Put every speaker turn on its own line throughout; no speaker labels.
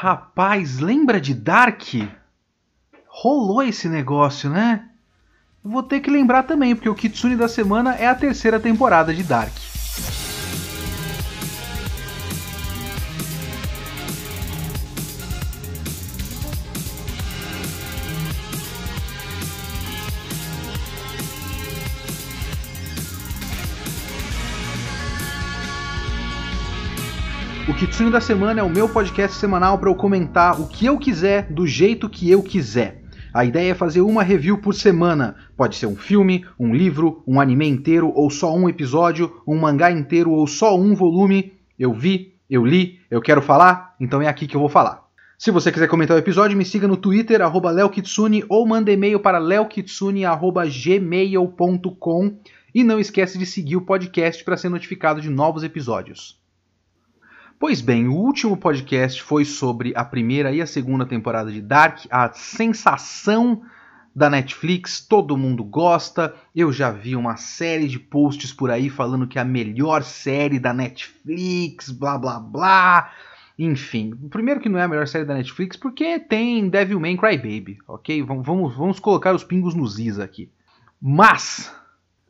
Rapaz, lembra de Dark? Rolou esse negócio, né? Vou ter que lembrar também, porque o Kitsune da semana é a terceira temporada de Dark. O Kitsune da Semana é o meu podcast semanal para eu comentar o que eu quiser, do jeito que eu quiser. A ideia é fazer uma review por semana. Pode ser um filme, um livro, um anime inteiro ou só um episódio, um mangá inteiro ou só um volume. Eu vi, eu li, eu quero falar, então é aqui que eu vou falar. Se você quiser comentar o episódio, me siga no Twitter, arroba leokitsune, ou manda e-mail para leokitsune.gmail.com e não esquece de seguir o podcast para ser notificado de novos episódios. Pois bem, o último podcast foi sobre a primeira e a segunda temporada de Dark, a sensação da Netflix, todo mundo gosta. Eu já vi uma série de posts por aí falando que é a melhor série da Netflix, blá blá blá. Enfim, primeiro que não é a melhor série da Netflix porque tem Devilman Crybaby, ok? Vamos, vamos colocar os pingos nos is aqui. Mas,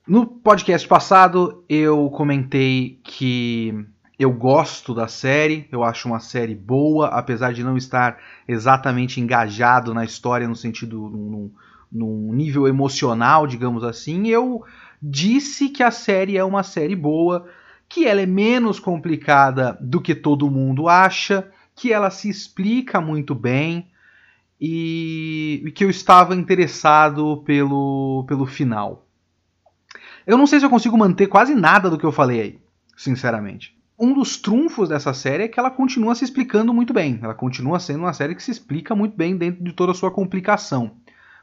no podcast passado eu comentei que eu gosto da série, eu acho uma série boa, apesar de não estar exatamente engajado na história no sentido num, num nível emocional, digamos assim. Eu disse que a série é uma série boa, que ela é menos complicada do que todo mundo acha, que ela se explica muito bem e, e que eu estava interessado pelo, pelo final. Eu não sei se eu consigo manter quase nada do que eu falei aí, sinceramente um dos trunfos dessa série é que ela continua se explicando muito bem. Ela continua sendo uma série que se explica muito bem dentro de toda a sua complicação.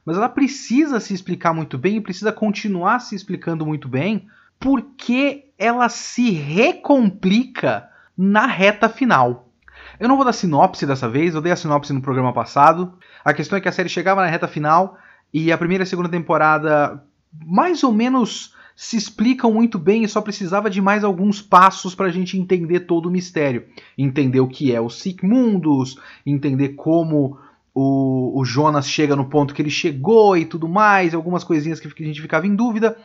Mas ela precisa se explicar muito bem e precisa continuar se explicando muito bem porque ela se recomplica na reta final. Eu não vou dar sinopse dessa vez, eu dei a sinopse no programa passado. A questão é que a série chegava na reta final e a primeira e a segunda temporada mais ou menos se explicam muito bem e só precisava de mais alguns passos para a gente entender todo o mistério. Entender o que é o Sic Mundus, entender como o, o, Jonas chega no ponto que ele chegou e tudo mais, algumas coisinhas que a gente ficava em dúvida.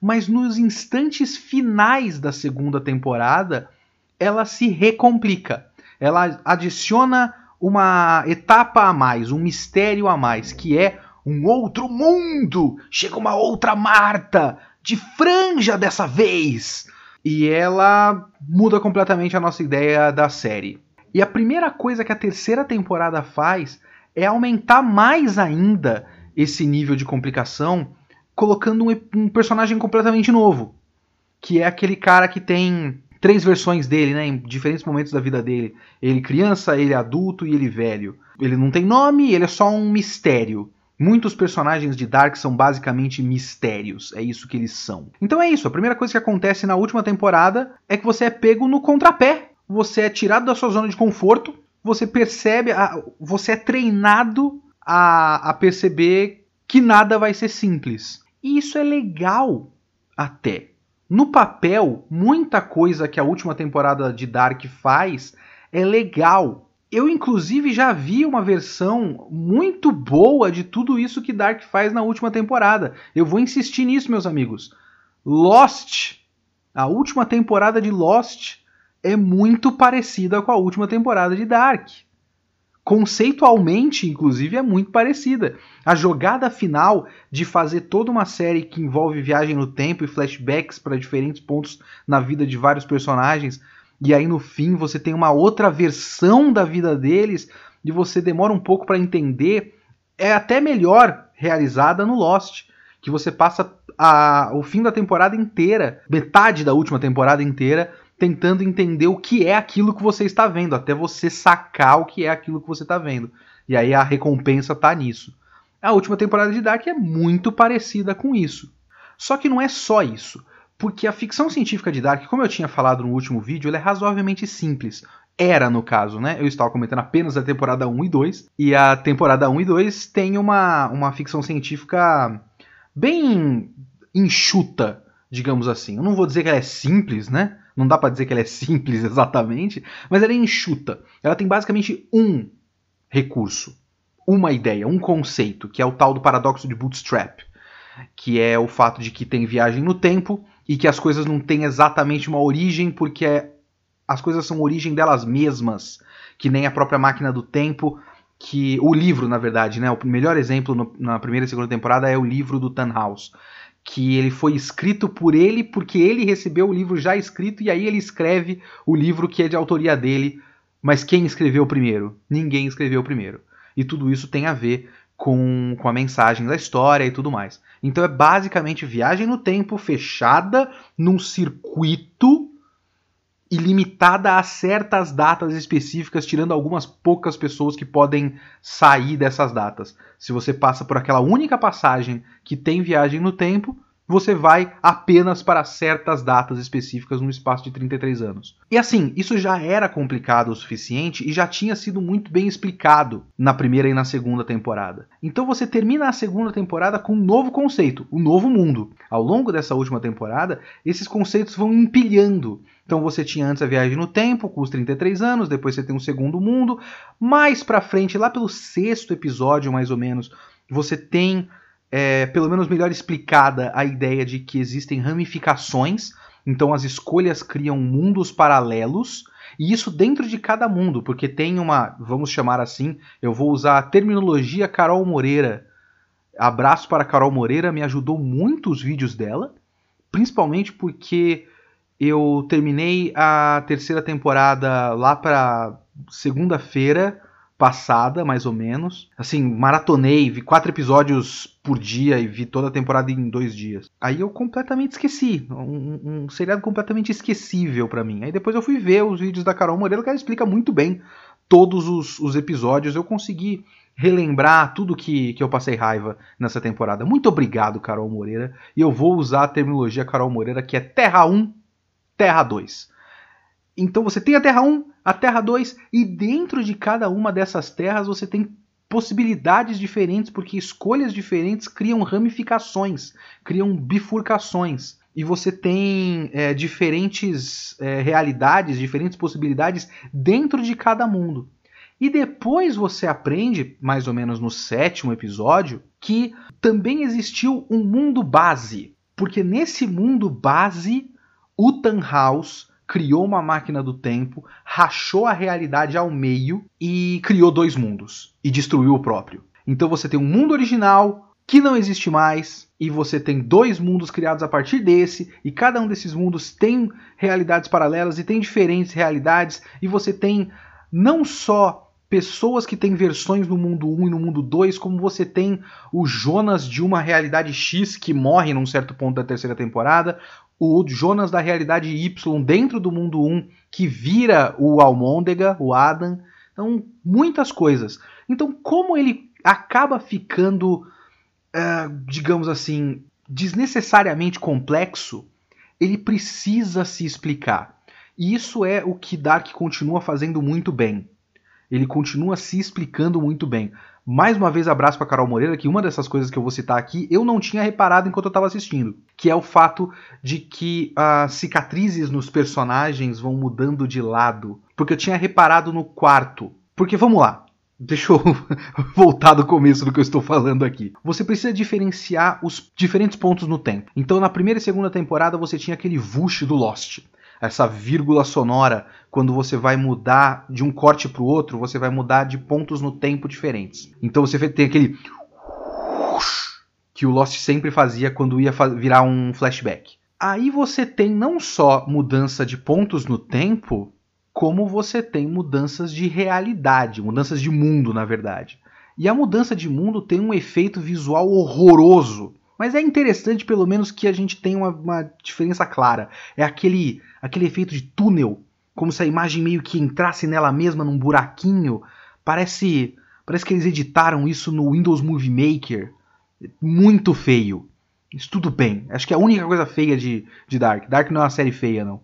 Mas nos instantes finais da segunda temporada, ela se recomplica. Ela adiciona uma etapa a mais, um mistério a mais, que é um outro mundo! Chega uma outra Marta! De franja dessa vez. E ela muda completamente a nossa ideia da série. E a primeira coisa que a terceira temporada faz é aumentar mais ainda esse nível de complicação, colocando um, um personagem completamente novo, que é aquele cara que tem três versões dele, né, em diferentes momentos da vida dele. Ele criança, ele adulto e ele velho. Ele não tem nome, ele é só um mistério. Muitos personagens de Dark são basicamente mistérios, é isso que eles são. Então é isso, a primeira coisa que acontece na última temporada é que você é pego no contrapé, você é tirado da sua zona de conforto, você percebe, a, você é treinado a, a perceber que nada vai ser simples. E isso é legal até. No papel, muita coisa que a última temporada de Dark faz é legal, eu, inclusive, já vi uma versão muito boa de tudo isso que Dark faz na última temporada. Eu vou insistir nisso, meus amigos. Lost, a última temporada de Lost, é muito parecida com a última temporada de Dark. Conceitualmente, inclusive, é muito parecida. A jogada final de fazer toda uma série que envolve viagem no tempo e flashbacks para diferentes pontos na vida de vários personagens e aí no fim você tem uma outra versão da vida deles e você demora um pouco para entender, é até melhor realizada no Lost, que você passa a, o fim da temporada inteira, metade da última temporada inteira, tentando entender o que é aquilo que você está vendo, até você sacar o que é aquilo que você está vendo. E aí a recompensa tá nisso. A última temporada de Dark é muito parecida com isso. Só que não é só isso. Porque a ficção científica de Dark, como eu tinha falado no último vídeo, ela é razoavelmente simples. Era, no caso, né? Eu estava comentando apenas a temporada 1 e 2. E a temporada 1 e 2 tem uma, uma ficção científica bem enxuta, digamos assim. Eu não vou dizer que ela é simples, né? Não dá para dizer que ela é simples exatamente, mas ela é enxuta. Ela tem basicamente um recurso, uma ideia, um conceito, que é o tal do paradoxo de Bootstrap, que é o fato de que tem viagem no tempo e que as coisas não têm exatamente uma origem, porque é, as coisas são origem delas mesmas, que nem a própria máquina do tempo, que o livro, na verdade, né, o melhor exemplo no, na primeira e segunda temporada é o livro do Tannhaus, que ele foi escrito por ele porque ele recebeu o livro já escrito e aí ele escreve o livro que é de autoria dele. Mas quem escreveu primeiro? Ninguém escreveu primeiro. E tudo isso tem a ver com, com a mensagem da história e tudo mais. Então é basicamente viagem no tempo fechada num circuito e limitada a certas datas específicas, tirando algumas poucas pessoas que podem sair dessas datas. Se você passa por aquela única passagem que tem viagem no tempo, você vai apenas para certas datas específicas no espaço de 33 anos. E assim, isso já era complicado o suficiente e já tinha sido muito bem explicado na primeira e na segunda temporada. Então você termina a segunda temporada com um novo conceito, o um novo mundo. Ao longo dessa última temporada, esses conceitos vão empilhando. Então você tinha antes a viagem no tempo, com os 33 anos, depois você tem um segundo mundo. Mais pra frente, lá pelo sexto episódio, mais ou menos, você tem é, pelo menos melhor explicada a ideia de que existem ramificações, então as escolhas criam mundos paralelos, e isso dentro de cada mundo, porque tem uma, vamos chamar assim, eu vou usar a terminologia Carol Moreira. Abraço para Carol Moreira, me ajudou muito os vídeos dela, principalmente porque eu terminei a terceira temporada lá para segunda-feira passada, mais ou menos. Assim, maratonei, vi quatro episódios por dia e vi toda a temporada em dois dias. Aí eu completamente esqueci. Um, um seriado completamente esquecível para mim. Aí depois eu fui ver os vídeos da Carol Moreira, que ela explica muito bem todos os, os episódios. Eu consegui relembrar tudo que, que eu passei raiva nessa temporada. Muito obrigado, Carol Moreira. E eu vou usar a terminologia Carol Moreira, que é Terra 1, Terra 2. Então você tem a Terra 1, a Terra 2, e dentro de cada uma dessas terras você tem possibilidades diferentes, porque escolhas diferentes criam ramificações, criam bifurcações. E você tem é, diferentes é, realidades, diferentes possibilidades dentro de cada mundo. E depois você aprende, mais ou menos no sétimo episódio, que também existiu um mundo base. Porque nesse mundo base, o Tannhaus criou uma máquina do tempo, rachou a realidade ao meio e criou dois mundos e destruiu o próprio. Então você tem um mundo original que não existe mais e você tem dois mundos criados a partir desse e cada um desses mundos tem realidades paralelas e tem diferentes realidades e você tem não só pessoas que têm versões no mundo 1 e no mundo 2, como você tem o Jonas de uma realidade X que morre num certo ponto da terceira temporada, o Jonas da realidade Y dentro do mundo 1 que vira o Almôndega, o Adam. Então, muitas coisas. Então, como ele acaba ficando, uh, digamos assim, desnecessariamente complexo, ele precisa se explicar. E isso é o que Dark continua fazendo muito bem. Ele continua se explicando muito bem. Mais uma vez, abraço para Carol Moreira, que uma dessas coisas que eu vou citar aqui eu não tinha reparado enquanto eu estava assistindo, que é o fato de que as cicatrizes nos personagens vão mudando de lado. Porque eu tinha reparado no quarto. Porque vamos lá, Deixa eu voltar do começo do que eu estou falando aqui. Você precisa diferenciar os diferentes pontos no tempo. Então, na primeira e segunda temporada, você tinha aquele vush do Lost essa vírgula sonora, quando você vai mudar de um corte para o outro, você vai mudar de pontos no tempo diferentes. Então você tem aquele que o Lost sempre fazia quando ia virar um flashback. Aí você tem não só mudança de pontos no tempo, como você tem mudanças de realidade, mudanças de mundo, na verdade. E a mudança de mundo tem um efeito visual horroroso. Mas é interessante, pelo menos, que a gente tenha uma, uma diferença clara. É aquele, aquele efeito de túnel, como se a imagem meio que entrasse nela mesma num buraquinho. Parece, parece que eles editaram isso no Windows Movie Maker. Muito feio. Isso tudo bem. Acho que é a única coisa feia de, de Dark. Dark não é uma série feia, não.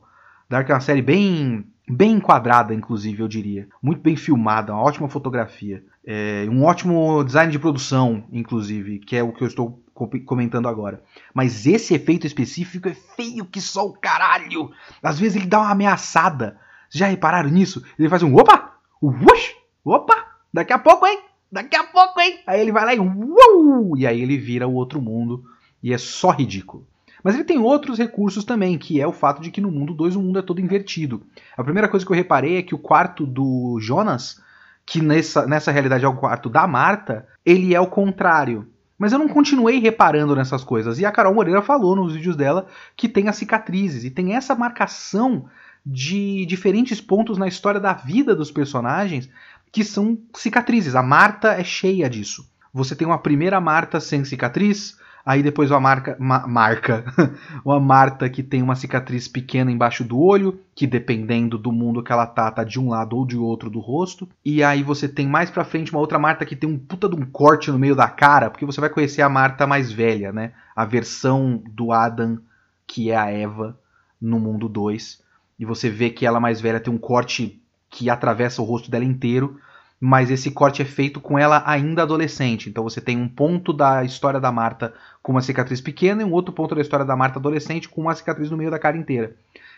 Dark é uma série bem bem enquadrada, inclusive, eu diria. Muito bem filmada, uma ótima fotografia. É, um ótimo design de produção, inclusive, que é o que eu estou comentando agora. Mas esse efeito específico é feio que só o caralho. Às vezes ele dá uma ameaçada. Vocês já repararam nisso? Ele faz um opa, whoosh, opa, Daqui a pouco, hein? Daqui a pouco, hein? Aí ele vai lá e. Uou! E aí ele vira o outro mundo. E é só ridículo. Mas ele tem outros recursos também, que é o fato de que no mundo 2 o mundo é todo invertido. A primeira coisa que eu reparei é que o quarto do Jonas, que nessa, nessa realidade é o quarto da Marta, ele é o contrário. Mas eu não continuei reparando nessas coisas. E a Carol Moreira falou nos vídeos dela que tem as cicatrizes e tem essa marcação de diferentes pontos na história da vida dos personagens que são cicatrizes. A Marta é cheia disso. Você tem uma primeira Marta sem cicatriz, Aí depois uma marca, ma, marca, uma Marta que tem uma cicatriz pequena embaixo do olho, que dependendo do mundo que ela tá, tá de um lado ou de outro do rosto. E aí você tem mais pra frente uma outra Marta que tem um puta de um corte no meio da cara, porque você vai conhecer a Marta mais velha, né? A versão do Adam, que é a Eva, no mundo 2. E você vê que ela mais velha tem um corte que atravessa o rosto dela inteiro mas esse corte é feito com ela ainda adolescente. Então você tem um ponto da história da Marta com uma cicatriz pequena e um outro ponto da história da Marta adolescente com uma cicatriz no meio da cara inteira.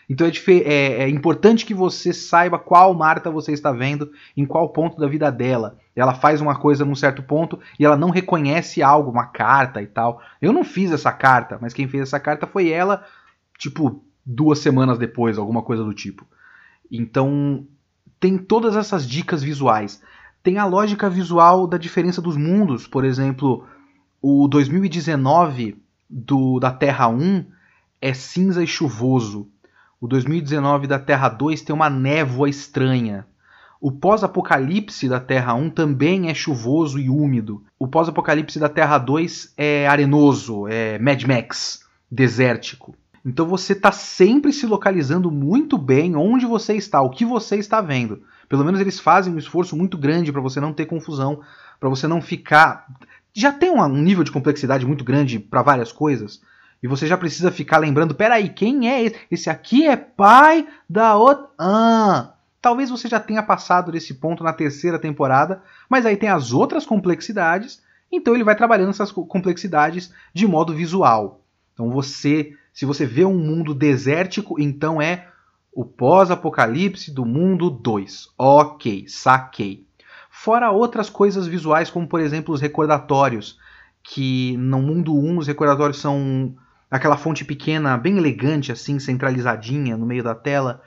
Então é, é, é, importante que você saiba qual Marta você está vendo, em qual ponto da vida dela. Ela faz uma coisa num certo ponto e ela não reconhece algo, uma carta e tal. Eu não fiz essa carta, mas quem fez essa carta foi ela, tipo, duas semanas depois, alguma coisa do tipo. Então tem todas essas dicas visuais tem a lógica visual da diferença dos mundos. Por exemplo, o 2019 do, da Terra 1 é cinza e chuvoso. O 2019 da Terra 2 tem uma névoa estranha. O pós-apocalipse da Terra 1 também é chuvoso e úmido. O pós-apocalipse da Terra 2 é arenoso, é Mad Max, desértico. Então você está sempre se localizando muito bem onde você está, o que você está vendo. Pelo menos eles fazem um esforço muito grande para você não ter confusão, para você não ficar. Já tem um nível de complexidade muito grande para várias coisas. E você já precisa ficar lembrando: peraí, quem é esse? Esse aqui é pai da outra. Ah! Talvez você já tenha passado desse ponto na terceira temporada, mas aí tem as outras complexidades, então ele vai trabalhando essas complexidades de modo visual. Então você, se você vê um mundo desértico, então é o pós-apocalipse do mundo 2. Ok, saquei. Fora outras coisas visuais, como por exemplo os recordatórios, que no mundo 1 um, os recordatórios são aquela fonte pequena, bem elegante, assim, centralizadinha no meio da tela.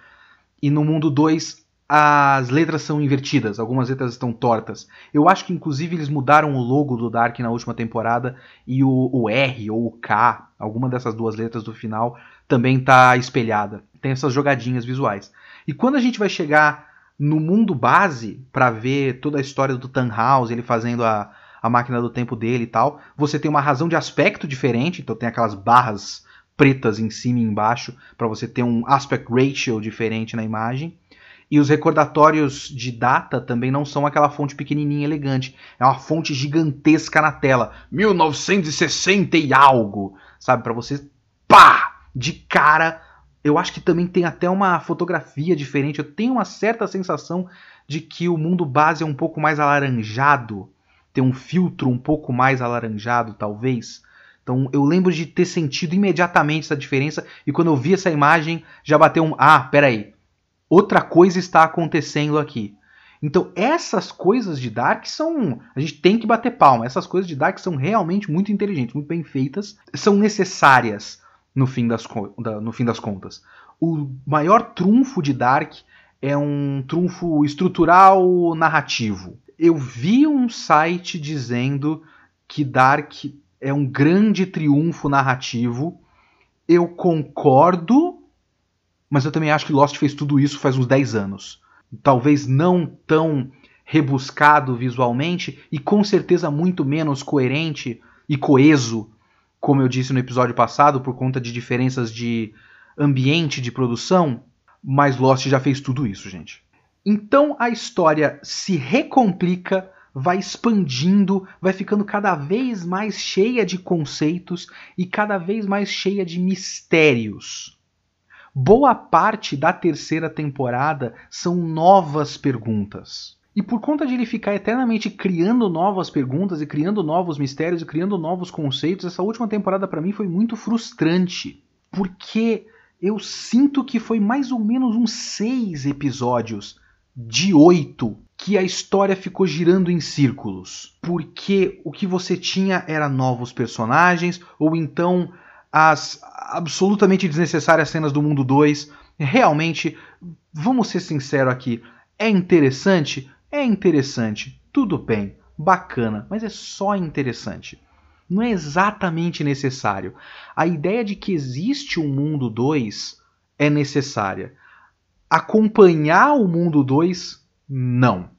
E no mundo 2 as letras são invertidas, algumas letras estão tortas. Eu acho que inclusive eles mudaram o logo do Dark na última temporada e o, o R ou o K, alguma dessas duas letras do final, também está espelhada tem essas jogadinhas visuais. E quando a gente vai chegar no mundo base para ver toda a história do Tannhaus, ele fazendo a, a máquina do tempo dele e tal, você tem uma razão de aspecto diferente, então tem aquelas barras pretas em cima e embaixo para você ter um aspect ratio diferente na imagem. E os recordatórios de data também não são aquela fonte pequenininha elegante, é uma fonte gigantesca na tela, 1960 e algo, sabe, para você pá, de cara eu acho que também tem até uma fotografia diferente. Eu tenho uma certa sensação de que o mundo base é um pouco mais alaranjado, tem um filtro um pouco mais alaranjado, talvez. Então eu lembro de ter sentido imediatamente essa diferença e quando eu vi essa imagem já bateu um ah, peraí, outra coisa está acontecendo aqui. Então essas coisas de Dark são, a gente tem que bater palma. Essas coisas de Dark são realmente muito inteligentes, muito bem feitas, são necessárias no fim das, no fim das contas. O maior trunfo de Dark é um trunfo estrutural narrativo. Eu vi um site dizendo que Dark é um grande triunfo narrativo. Eu concordo, mas eu também acho que Lost fez tudo isso faz uns 10 anos. Talvez não tão rebuscado visualmente e com certeza muito menos coerente e coeso como eu disse no episódio passado, por conta de diferenças de ambiente de produção, mas Lost já fez tudo isso, gente. Então a história se recomplica, vai expandindo, vai ficando cada vez mais cheia de conceitos e cada vez mais cheia de mistérios. Boa parte da terceira temporada são novas perguntas. E por conta de ele ficar eternamente criando novas perguntas e criando novos mistérios e criando novos conceitos, essa última temporada para mim foi muito frustrante. Porque eu sinto que foi mais ou menos uns seis episódios de oito que a história ficou girando em círculos, porque o que você tinha era novos personagens ou então as absolutamente desnecessárias cenas do mundo 2. Realmente, vamos ser sinceros aqui, é interessante? É interessante, tudo bem, bacana, mas é só interessante. Não é exatamente necessário. A ideia de que existe um mundo 2 é necessária. Acompanhar o mundo 2, não.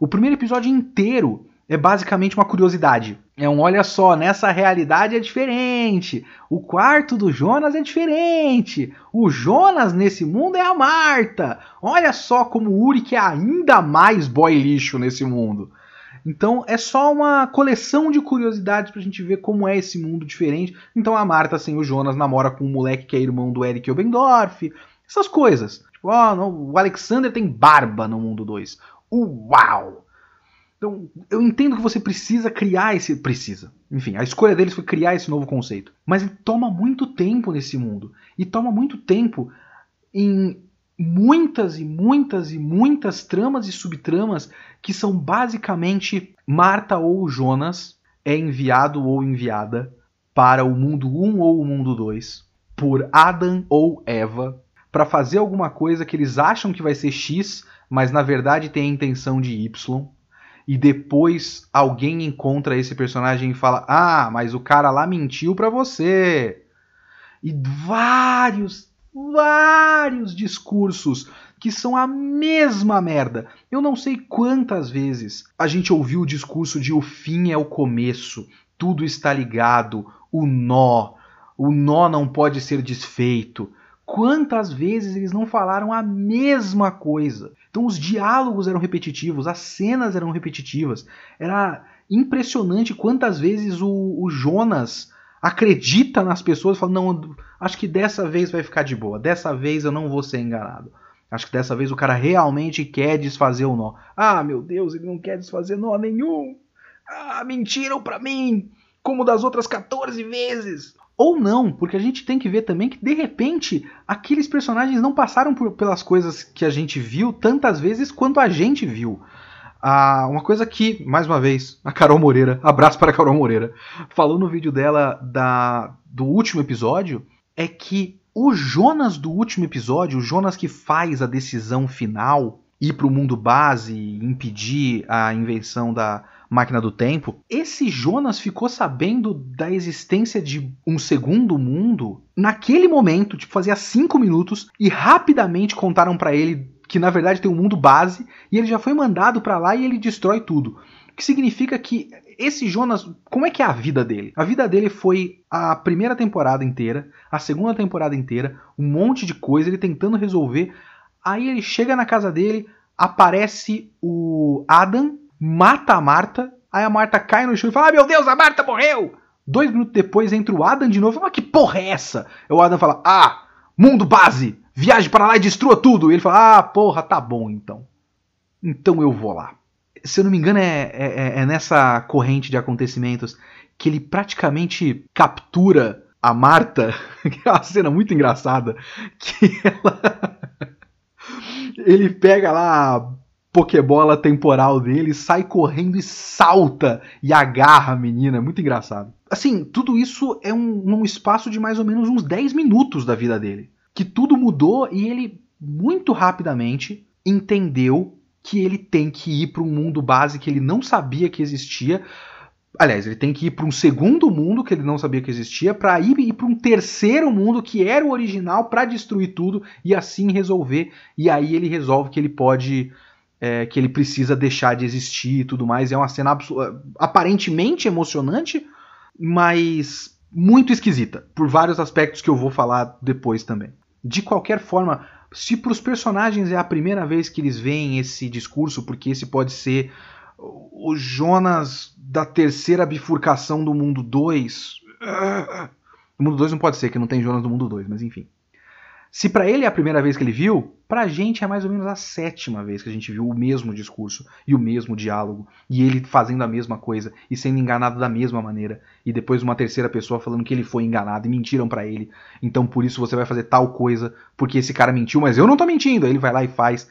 O primeiro episódio inteiro é basicamente uma curiosidade. É um olha só, nessa realidade é diferente. O quarto do Jonas é diferente. O Jonas nesse mundo é a Marta. Olha só como o Uri é ainda mais boy lixo nesse mundo. Então é só uma coleção de curiosidades pra gente ver como é esse mundo diferente. Então a Marta sem o Jonas namora com um moleque que é irmão do Eric Obendorf. Essas coisas. Tipo, oh, o Alexander tem barba no mundo 2. Uau! Então, eu entendo que você precisa criar esse. Precisa. Enfim, a escolha deles foi criar esse novo conceito. Mas ele toma muito tempo nesse mundo. E toma muito tempo em muitas e muitas e muitas tramas e subtramas que são basicamente Marta ou Jonas é enviado ou enviada para o mundo 1 ou o mundo 2 por Adam ou Eva para fazer alguma coisa que eles acham que vai ser X, mas na verdade tem a intenção de Y e depois alguém encontra esse personagem e fala: "Ah, mas o cara lá mentiu para você". E vários, vários discursos que são a mesma merda. Eu não sei quantas vezes a gente ouviu o discurso de o fim é o começo, tudo está ligado, o nó, o nó não pode ser desfeito. Quantas vezes eles não falaram a mesma coisa? Então os diálogos eram repetitivos, as cenas eram repetitivas. Era impressionante quantas vezes o, o Jonas acredita nas pessoas fala: Não, acho que dessa vez vai ficar de boa, dessa vez eu não vou ser enganado. Acho que dessa vez o cara realmente quer desfazer o nó. Ah, meu Deus, ele não quer desfazer nó nenhum. Ah, mentiram para mim, como das outras 14 vezes. Ou não, porque a gente tem que ver também que de repente aqueles personagens não passaram por, pelas coisas que a gente viu tantas vezes quanto a gente viu. Ah, uma coisa que, mais uma vez, a Carol Moreira, abraço para a Carol Moreira, falou no vídeo dela da, do último episódio, é que o Jonas do último episódio, o Jonas que faz a decisão final, ir para o mundo base impedir a invenção da máquina do tempo, esse Jonas ficou sabendo da existência de um segundo mundo naquele momento, tipo, fazia cinco minutos, e rapidamente contaram para ele que na verdade tem um mundo base e ele já foi mandado para lá e ele destrói tudo. O que significa que esse Jonas, como é que é a vida dele? A vida dele foi a primeira temporada inteira, a segunda temporada inteira, um monte de coisa, ele tentando resolver. Aí ele chega na casa dele, aparece o Adam, mata a Marta, aí a Marta cai no chão e fala: ah, meu Deus, a Marta morreu! Dois minutos depois entra o Adam de novo e fala: que porra é essa? O Adam fala: ah, mundo base! Viaje para lá e destrua tudo. E ele fala: Ah, porra, tá bom então. Então eu vou lá. Se eu não me engano, é, é, é, é nessa corrente de acontecimentos que ele praticamente captura a Marta, que é uma cena muito engraçada, que ela. ele pega lá Pokébola temporal dele, sai correndo e salta e agarra a menina. É muito engraçado. Assim, tudo isso é um, num espaço de mais ou menos uns 10 minutos da vida dele que tudo mudou e ele muito rapidamente entendeu que ele tem que ir para um mundo base que ele não sabia que existia. Aliás, ele tem que ir para um segundo mundo que ele não sabia que existia, para ir, ir para um terceiro mundo que era o original, para destruir tudo e assim resolver. E aí ele resolve que ele pode. É, que ele precisa deixar de existir e tudo mais. É uma cena aparentemente emocionante, mas muito esquisita, por vários aspectos que eu vou falar depois também. De qualquer forma, se para os personagens é a primeira vez que eles veem esse discurso, porque esse pode ser o Jonas da terceira bifurcação do mundo 2. O mundo 2 não pode ser, que não tem Jonas no mundo 2, mas enfim. Se para ele é a primeira vez que ele viu, pra gente é mais ou menos a sétima vez que a gente viu o mesmo discurso e o mesmo diálogo, e ele fazendo a mesma coisa e sendo enganado da mesma maneira, e depois uma terceira pessoa falando que ele foi enganado e mentiram para ele. Então por isso você vai fazer tal coisa, porque esse cara mentiu, mas eu não tô mentindo. Aí ele vai lá e faz.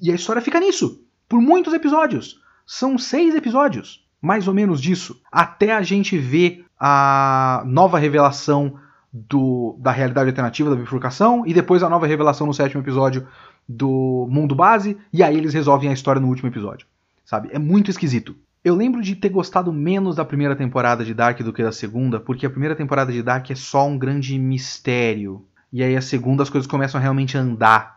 E a história fica nisso. por muitos episódios. São seis episódios, mais ou menos disso, até a gente ver a nova revelação do, da realidade alternativa da bifurcação e depois a nova revelação no sétimo episódio do mundo base e aí eles resolvem a história no último episódio, sabe? É muito esquisito. Eu lembro de ter gostado menos da primeira temporada de Dark do que da segunda, porque a primeira temporada de Dark é só um grande mistério. E aí a segunda as coisas começam a realmente andar.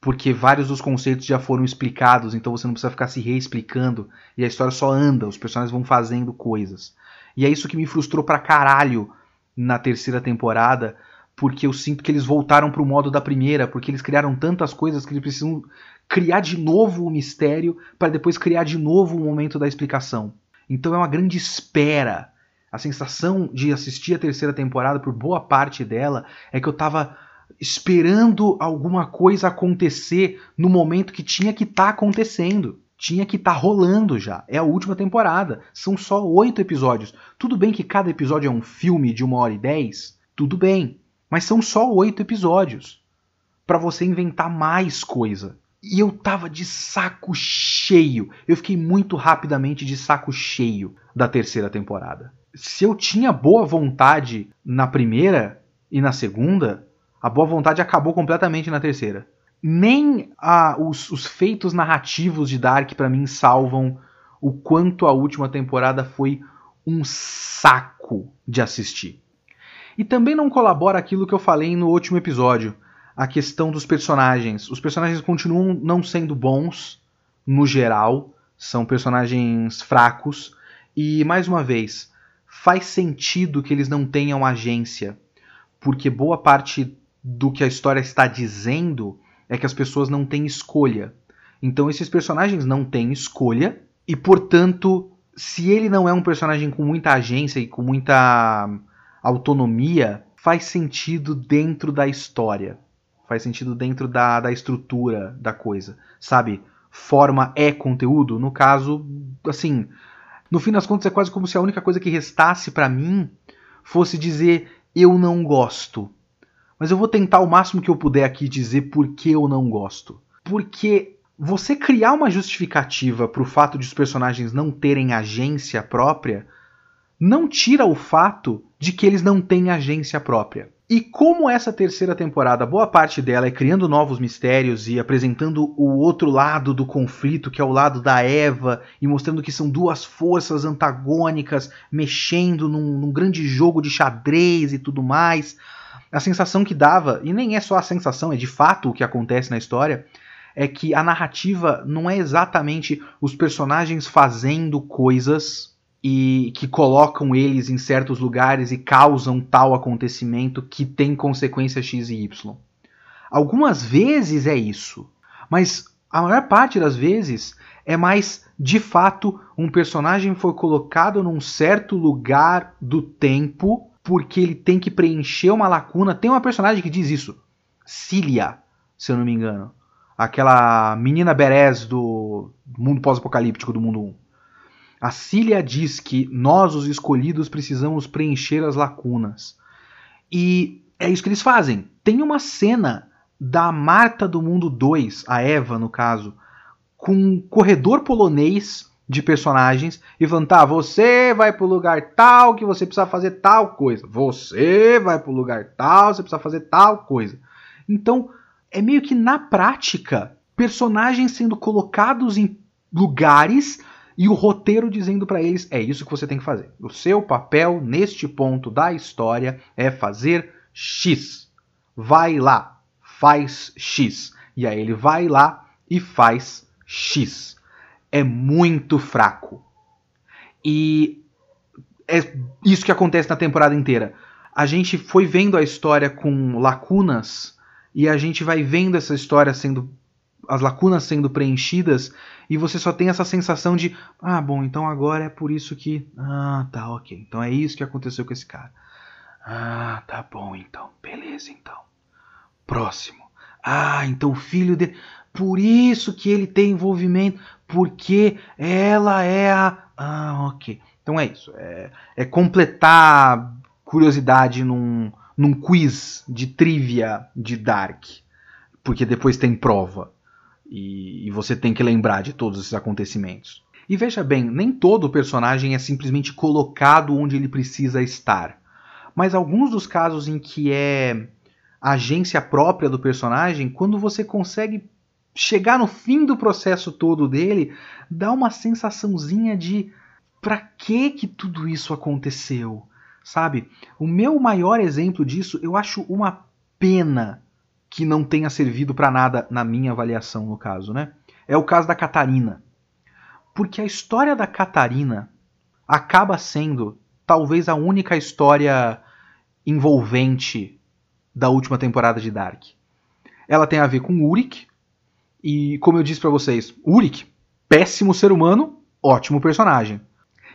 Porque vários dos conceitos já foram explicados, então você não precisa ficar se reexplicando. E a história só anda, os personagens vão fazendo coisas. E é isso que me frustrou pra caralho na terceira temporada, porque eu sinto que eles voltaram pro modo da primeira, porque eles criaram tantas coisas que eles precisam criar de novo o mistério para depois criar de novo o momento da explicação. Então é uma grande espera. A sensação de assistir a terceira temporada por boa parte dela é que eu tava esperando alguma coisa acontecer no momento que tinha que estar tá acontecendo. Tinha que estar tá rolando já. É a última temporada. São só oito episódios. Tudo bem que cada episódio é um filme de uma hora e dez. Tudo bem. Mas são só oito episódios. para você inventar mais coisa. E eu tava de saco cheio. Eu fiquei muito rapidamente de saco cheio da terceira temporada. Se eu tinha boa vontade na primeira e na segunda, a boa vontade acabou completamente na terceira. Nem a, os, os feitos narrativos de Dark para mim salvam o quanto a última temporada foi um saco de assistir. E também não colabora aquilo que eu falei no último episódio a questão dos personagens. Os personagens continuam não sendo bons no geral, são personagens fracos e mais uma vez faz sentido que eles não tenham agência, porque boa parte do que a história está dizendo é que as pessoas não têm escolha. Então esses personagens não têm escolha e portanto, se ele não é um personagem com muita agência e com muita autonomia, faz sentido dentro da história faz sentido dentro da, da estrutura da coisa, sabe? Forma é conteúdo. No caso, assim, no fim das contas é quase como se a única coisa que restasse para mim fosse dizer eu não gosto. Mas eu vou tentar o máximo que eu puder aqui dizer por que eu não gosto. Porque você criar uma justificativa para o fato de os personagens não terem agência própria não tira o fato de que eles não têm agência própria. E como essa terceira temporada, boa parte dela é criando novos mistérios e apresentando o outro lado do conflito, que é o lado da Eva, e mostrando que são duas forças antagônicas mexendo num, num grande jogo de xadrez e tudo mais, a sensação que dava, e nem é só a sensação, é de fato o que acontece na história, é que a narrativa não é exatamente os personagens fazendo coisas e que colocam eles em certos lugares e causam tal acontecimento que tem consequência X e Y. Algumas vezes é isso, mas a maior parte das vezes é mais de fato um personagem foi colocado num certo lugar do tempo porque ele tem que preencher uma lacuna. Tem uma personagem que diz isso, Cilia, se eu não me engano, aquela menina Berez do mundo pós-apocalíptico do mundo 1. A Cília diz que nós, os escolhidos, precisamos preencher as lacunas. E é isso que eles fazem. Tem uma cena da Marta do Mundo 2, a Eva no caso, com um corredor polonês de personagens e falando: tá, você vai pro lugar tal que você precisa fazer tal coisa. Você vai pro lugar tal, você precisa fazer tal coisa. Então, é meio que na prática, personagens sendo colocados em lugares e o roteiro dizendo para eles: é isso que você tem que fazer. O seu papel neste ponto da história é fazer X. Vai lá, faz X. E aí ele vai lá e faz X. É muito fraco. E é isso que acontece na temporada inteira. A gente foi vendo a história com lacunas e a gente vai vendo essa história sendo as lacunas sendo preenchidas e você só tem essa sensação de ah, bom, então agora é por isso que ah, tá, OK. Então é isso que aconteceu com esse cara. Ah, tá bom então. Beleza então. Próximo. Ah, então o filho dele por isso que ele tem envolvimento, porque ela é a ah, OK. Então é isso, é, é completar curiosidade num, num quiz de trivia de Dark, porque depois tem prova. E, e você tem que lembrar de todos esses acontecimentos. E veja bem, nem todo personagem é simplesmente colocado onde ele precisa estar. Mas alguns dos casos em que é agência própria do personagem, quando você consegue chegar no fim do processo todo dele, dá uma sensaçãozinha de para que que tudo isso aconteceu, sabe? O meu maior exemplo disso, eu acho uma pena que não tenha servido para nada na minha avaliação no caso, né? É o caso da Catarina. Porque a história da Catarina acaba sendo talvez a única história envolvente da última temporada de Dark. Ela tem a ver com Urik, e como eu disse para vocês, Urik, péssimo ser humano, ótimo personagem.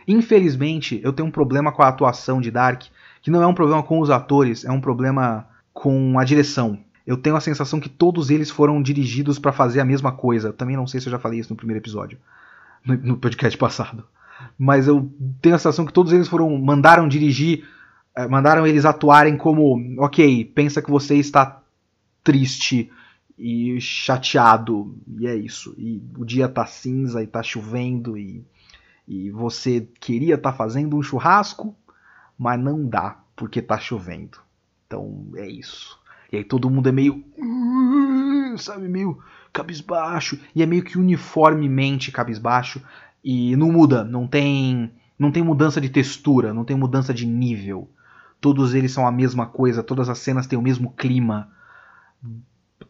Infelizmente, eu tenho um problema com a atuação de Dark, que não é um problema com os atores, é um problema com a direção. Eu tenho a sensação que todos eles foram dirigidos para fazer a mesma coisa. também não sei se eu já falei isso no primeiro episódio, no, podcast passado. Mas eu tenho a sensação que todos eles foram mandaram dirigir é, mandaram eles atuarem como, ok, pensa que você está triste e chateado, e é isso. E o dia tá cinza e tá chovendo e, e você queria estar tá fazendo um churrasco, mas não dá porque tá chovendo. Então é isso. E aí todo mundo é meio, sabe, meio cabisbaixo e é meio que uniformemente cabisbaixo e não muda, não tem, não tem mudança de textura, não tem mudança de nível todos eles são a mesma coisa, todas as cenas têm o mesmo clima.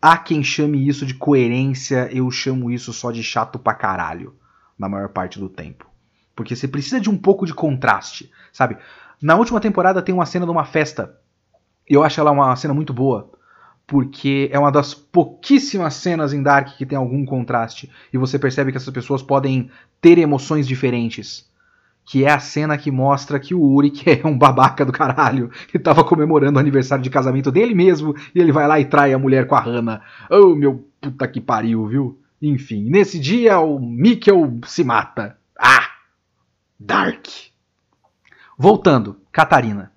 Há quem chame isso de coerência, eu chamo isso só de chato pra caralho, na maior parte do tempo. Porque você precisa de um pouco de contraste, sabe? Na última temporada tem uma cena de uma festa, eu acho ela uma cena muito boa, porque é uma das pouquíssimas cenas em Dark que tem algum contraste, e você percebe que essas pessoas podem ter emoções diferentes que é a cena que mostra que o Uri, que é um babaca do caralho, que tava comemorando o aniversário de casamento dele mesmo, e ele vai lá e trai a mulher com a Hannah. Oh, meu puta que pariu, viu? Enfim, nesse dia o Mikkel se mata. Ah! Dark! Voltando, Catarina.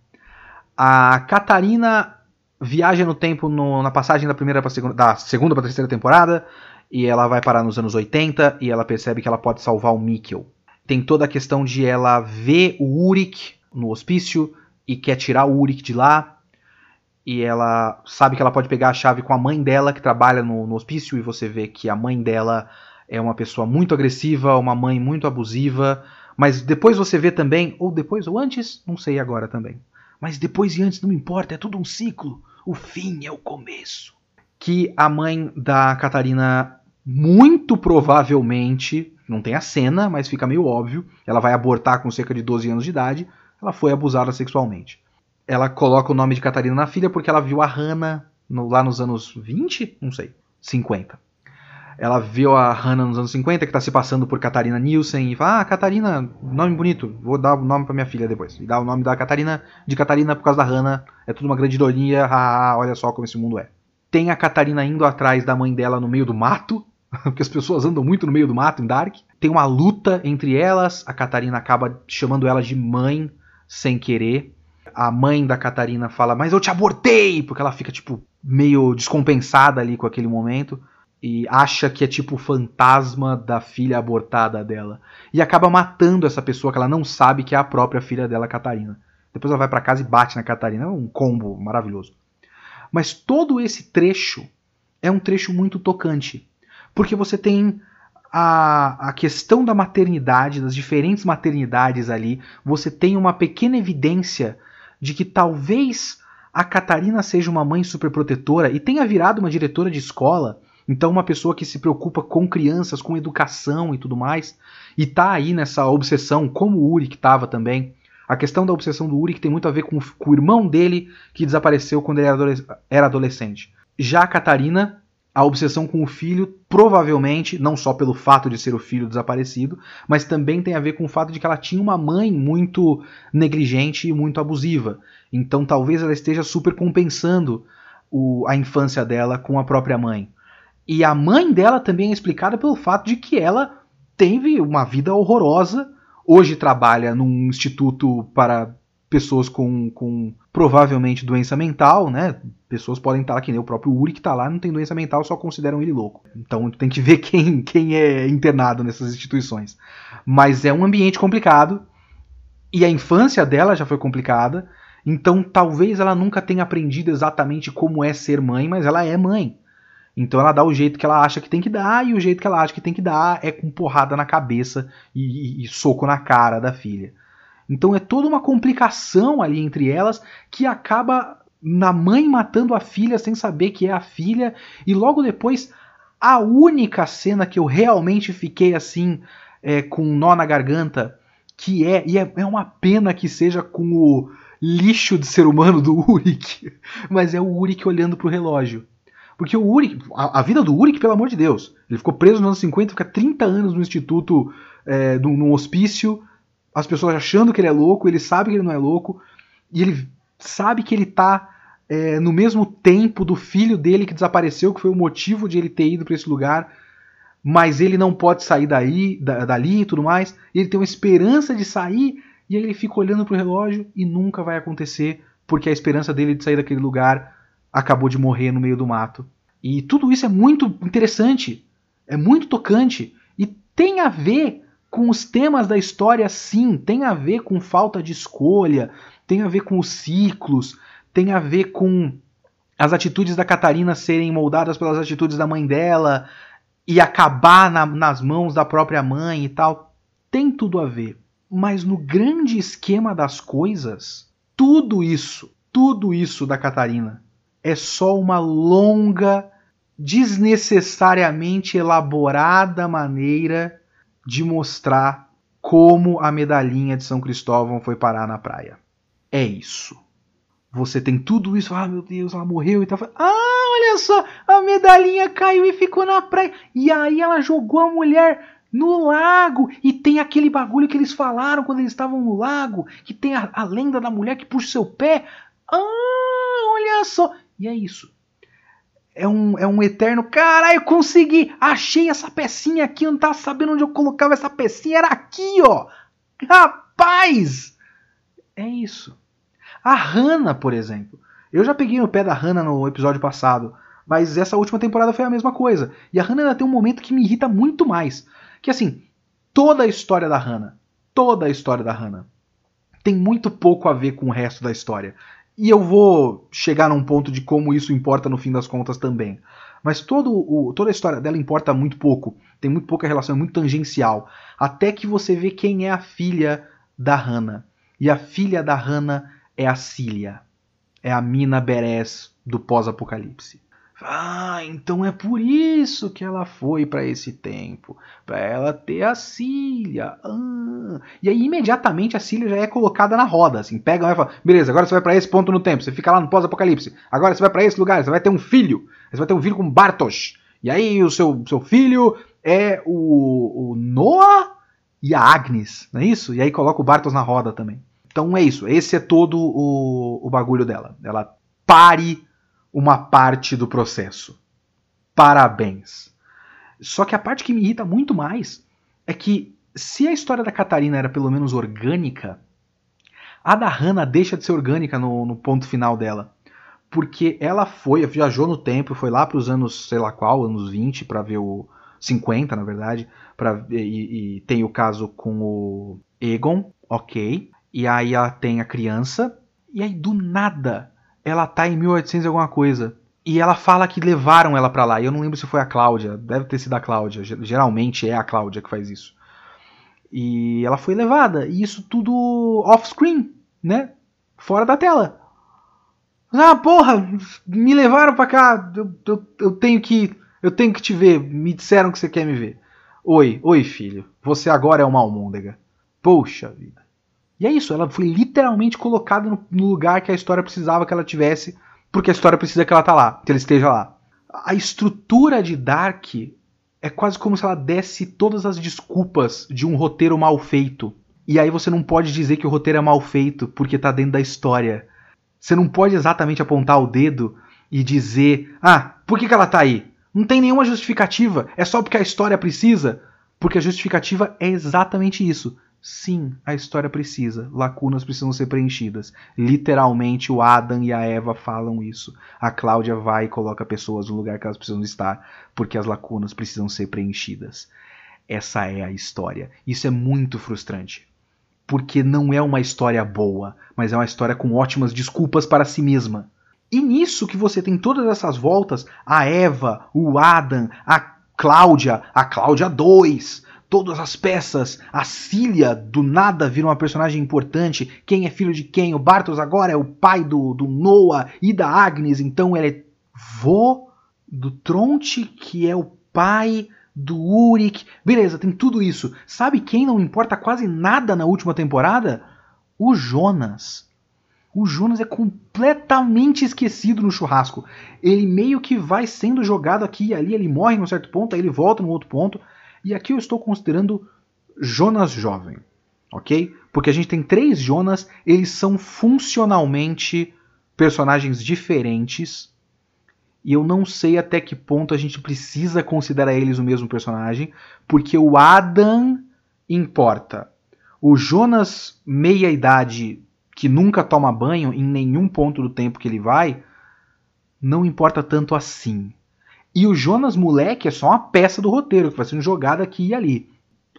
A Catarina viaja no tempo no, na passagem da primeira para segunda, da segunda para terceira temporada, e ela vai parar nos anos 80 e ela percebe que ela pode salvar o Mikkel tem toda a questão de ela ver o Urik no hospício e quer tirar o Urik de lá. E ela sabe que ela pode pegar a chave com a mãe dela, que trabalha no, no hospício, e você vê que a mãe dela é uma pessoa muito agressiva, uma mãe muito abusiva. Mas depois você vê também, ou depois ou antes, não sei agora também. Mas depois e antes não importa, é tudo um ciclo. O fim é o começo. Que a mãe da Catarina muito provavelmente não tem a cena, mas fica meio óbvio. Ela vai abortar com cerca de 12 anos de idade. Ela foi abusada sexualmente. Ela coloca o nome de Catarina na filha porque ela viu a Hannah no, lá nos anos 20? Não sei. 50. Ela viu a Hannah nos anos 50, que está se passando por Catarina Nielsen, e fala: Ah, Catarina, nome bonito, vou dar o nome para minha filha depois. E dá o nome da Catarina de Catarina por causa da Hannah. É tudo uma grande ironia, ah, olha só como esse mundo é. Tem a Catarina indo atrás da mãe dela no meio do mato, porque as pessoas andam muito no meio do mato em Dark. Tem uma luta entre elas, a Catarina acaba chamando ela de mãe sem querer. A mãe da Catarina fala: "Mas eu te abortei", porque ela fica tipo meio descompensada ali com aquele momento e acha que é tipo o fantasma da filha abortada dela e acaba matando essa pessoa que ela não sabe que é a própria filha dela, Catarina. Depois ela vai para casa e bate na Catarina, é um combo maravilhoso. Mas todo esse trecho é um trecho muito tocante porque você tem a, a questão da maternidade, das diferentes maternidades ali, você tem uma pequena evidência de que talvez a Catarina seja uma mãe superprotetora e tenha virado uma diretora de escola, então uma pessoa que se preocupa com crianças, com educação e tudo mais, e tá aí nessa obsessão, como o Uri que estava também. A questão da obsessão do Uri que tem muito a ver com, com o irmão dele que desapareceu quando ele era adolescente. Já a Catarina a obsessão com o filho, provavelmente, não só pelo fato de ser o filho desaparecido, mas também tem a ver com o fato de que ela tinha uma mãe muito negligente e muito abusiva. Então talvez ela esteja super compensando o, a infância dela com a própria mãe. E a mãe dela também é explicada pelo fato de que ela teve uma vida horrorosa, hoje trabalha num instituto para pessoas com, com provavelmente doença mental, né? Pessoas podem estar lá, que nem o próprio Uri que está lá, não tem doença mental, só consideram ele louco. Então tem que ver quem, quem é internado nessas instituições. Mas é um ambiente complicado, e a infância dela já foi complicada, então talvez ela nunca tenha aprendido exatamente como é ser mãe, mas ela é mãe. Então ela dá o jeito que ela acha que tem que dar, e o jeito que ela acha que tem que dar é com porrada na cabeça e, e, e soco na cara da filha. Então é toda uma complicação ali entre elas que acaba na mãe matando a filha sem saber que é a filha, e logo depois a única cena que eu realmente fiquei assim, é, com um nó na garganta, que é, e é, é uma pena que seja com o lixo de ser humano do Uric, mas é o Uric olhando pro relógio. Porque o Uric, a, a, vida do Uric, pelo amor de Deus, ele ficou preso nos anos 50, fica 30 anos no instituto, é, no, num hospício, as pessoas achando que ele é louco, ele sabe que ele não é louco, e ele sabe que ele tá é, no mesmo tempo do filho dele que desapareceu, que foi o motivo de ele ter ido para esse lugar, mas ele não pode sair daí, da, dali e tudo mais, e ele tem uma esperança de sair, e ele fica olhando pro relógio e nunca vai acontecer, porque a esperança dele de sair daquele lugar acabou de morrer no meio do mato. E tudo isso é muito interessante, é muito tocante e tem a ver com os temas da história, sim, tem a ver com falta de escolha, tem a ver com os ciclos, tem a ver com as atitudes da Catarina serem moldadas pelas atitudes da mãe dela e acabar na, nas mãos da própria mãe e tal. Tem tudo a ver. Mas no grande esquema das coisas, tudo isso, tudo isso da Catarina é só uma longa, desnecessariamente elaborada maneira de mostrar como a medalhinha de São Cristóvão foi parar na praia. É isso. Você tem tudo isso, ah meu Deus, ela morreu e tal. Ah, olha só, a medalhinha caiu e ficou na praia. E aí ela jogou a mulher no lago. E tem aquele bagulho que eles falaram quando eles estavam no lago, que tem a, a lenda da mulher que puxa seu pé. Ah, olha só. E é isso. É um, é um eterno. Caralho, consegui! Achei essa pecinha aqui, eu não tava sabendo onde eu colocava essa pecinha, era aqui, ó! Rapaz! É isso. A Hannah, por exemplo. Eu já peguei no pé da Hannah no episódio passado, mas essa última temporada foi a mesma coisa. E a Hannah ainda tem um momento que me irrita muito mais. Que assim, toda a história da Hannah, toda a história da Hannah, tem muito pouco a ver com o resto da história. E eu vou chegar num ponto de como isso importa no fim das contas também. Mas todo o, toda a história dela importa muito pouco. Tem muito pouca relação, é muito tangencial. Até que você vê quem é a filha da Hannah. E a filha da Hannah é a Cília. É a Mina Beres do pós-apocalipse. Ah, então é por isso que ela foi para esse tempo, para ela ter a Cília. Ah. E aí imediatamente a Cília já é colocada na roda, assim, pega e fala, beleza, agora você vai para esse ponto no tempo, você fica lá no pós-apocalipse. Agora você vai para esse lugar, você vai ter um filho, você vai ter um filho com Bartosz. E aí o seu, seu filho é o, o Noah e a Agnes, não é isso? E aí coloca o Bartos na roda também. Então é isso, esse é todo o, o bagulho dela. Ela pare uma parte do processo. Parabéns. Só que a parte que me irrita muito mais é que se a história da Catarina era pelo menos orgânica, a da Hannah deixa de ser orgânica no, no ponto final dela. Porque ela foi, viajou no tempo, foi lá para os anos, sei lá qual, anos 20, para ver o. 50, na verdade. Pra, e, e tem o caso com o Egon, ok. E aí ela tem a criança. E aí do nada ela tá em 1800 e alguma coisa. E ela fala que levaram ela para lá. E eu não lembro se foi a Cláudia. Deve ter sido a Cláudia. Geralmente é a Cláudia que faz isso. E ela foi levada. E isso tudo off-screen, né? Fora da tela. Ah, porra! Me levaram pra cá. Eu, eu, eu, tenho que. Eu tenho que te ver. Me disseram que você quer me ver. Oi, oi, filho. Você agora é uma almôndega. Poxa vida. E é isso, ela foi literalmente colocada no, no lugar que a história precisava que ela tivesse, porque a história precisa que ela tá lá, que ela esteja lá. A estrutura de Dark é quase como se ela desse todas as desculpas de um roteiro mal feito. E aí você não pode dizer que o roteiro é mal feito porque tá dentro da história. Você não pode exatamente apontar o dedo e dizer: "Ah, por que, que ela tá aí?" Não tem nenhuma justificativa, é só porque a história precisa. Porque a justificativa é exatamente isso Sim, a história precisa. Lacunas precisam ser preenchidas. Literalmente, o Adam e a Eva falam isso. A Cláudia vai e coloca pessoas no lugar que elas precisam estar, porque as lacunas precisam ser preenchidas. Essa é a história. Isso é muito frustrante. Porque não é uma história boa, mas é uma história com ótimas desculpas para si mesma. E nisso que você tem todas essas voltas, a Eva, o Adam, a Cláudia, a Cláudia 2, todas as peças. A Cília, do nada, vira uma personagem importante. Quem é filho de quem? O Bartos agora é o pai do, do Noah e da Agnes, então ele é vô do Tronte, que é o pai do Uric. Beleza, tem tudo isso. Sabe quem não importa quase nada na última temporada? O Jonas. O Jonas é completamente esquecido no churrasco. Ele meio que vai sendo jogado aqui e ali, ele morre num certo ponto, aí ele volta num outro ponto. E aqui eu estou considerando Jonas jovem, ok? Porque a gente tem três Jonas, eles são funcionalmente personagens diferentes. E eu não sei até que ponto a gente precisa considerar eles o mesmo personagem, porque o Adam importa. O Jonas meia idade que nunca toma banho em nenhum ponto do tempo que ele vai, não importa tanto assim. E o Jonas moleque é só uma peça do roteiro que vai sendo jogada aqui e ali.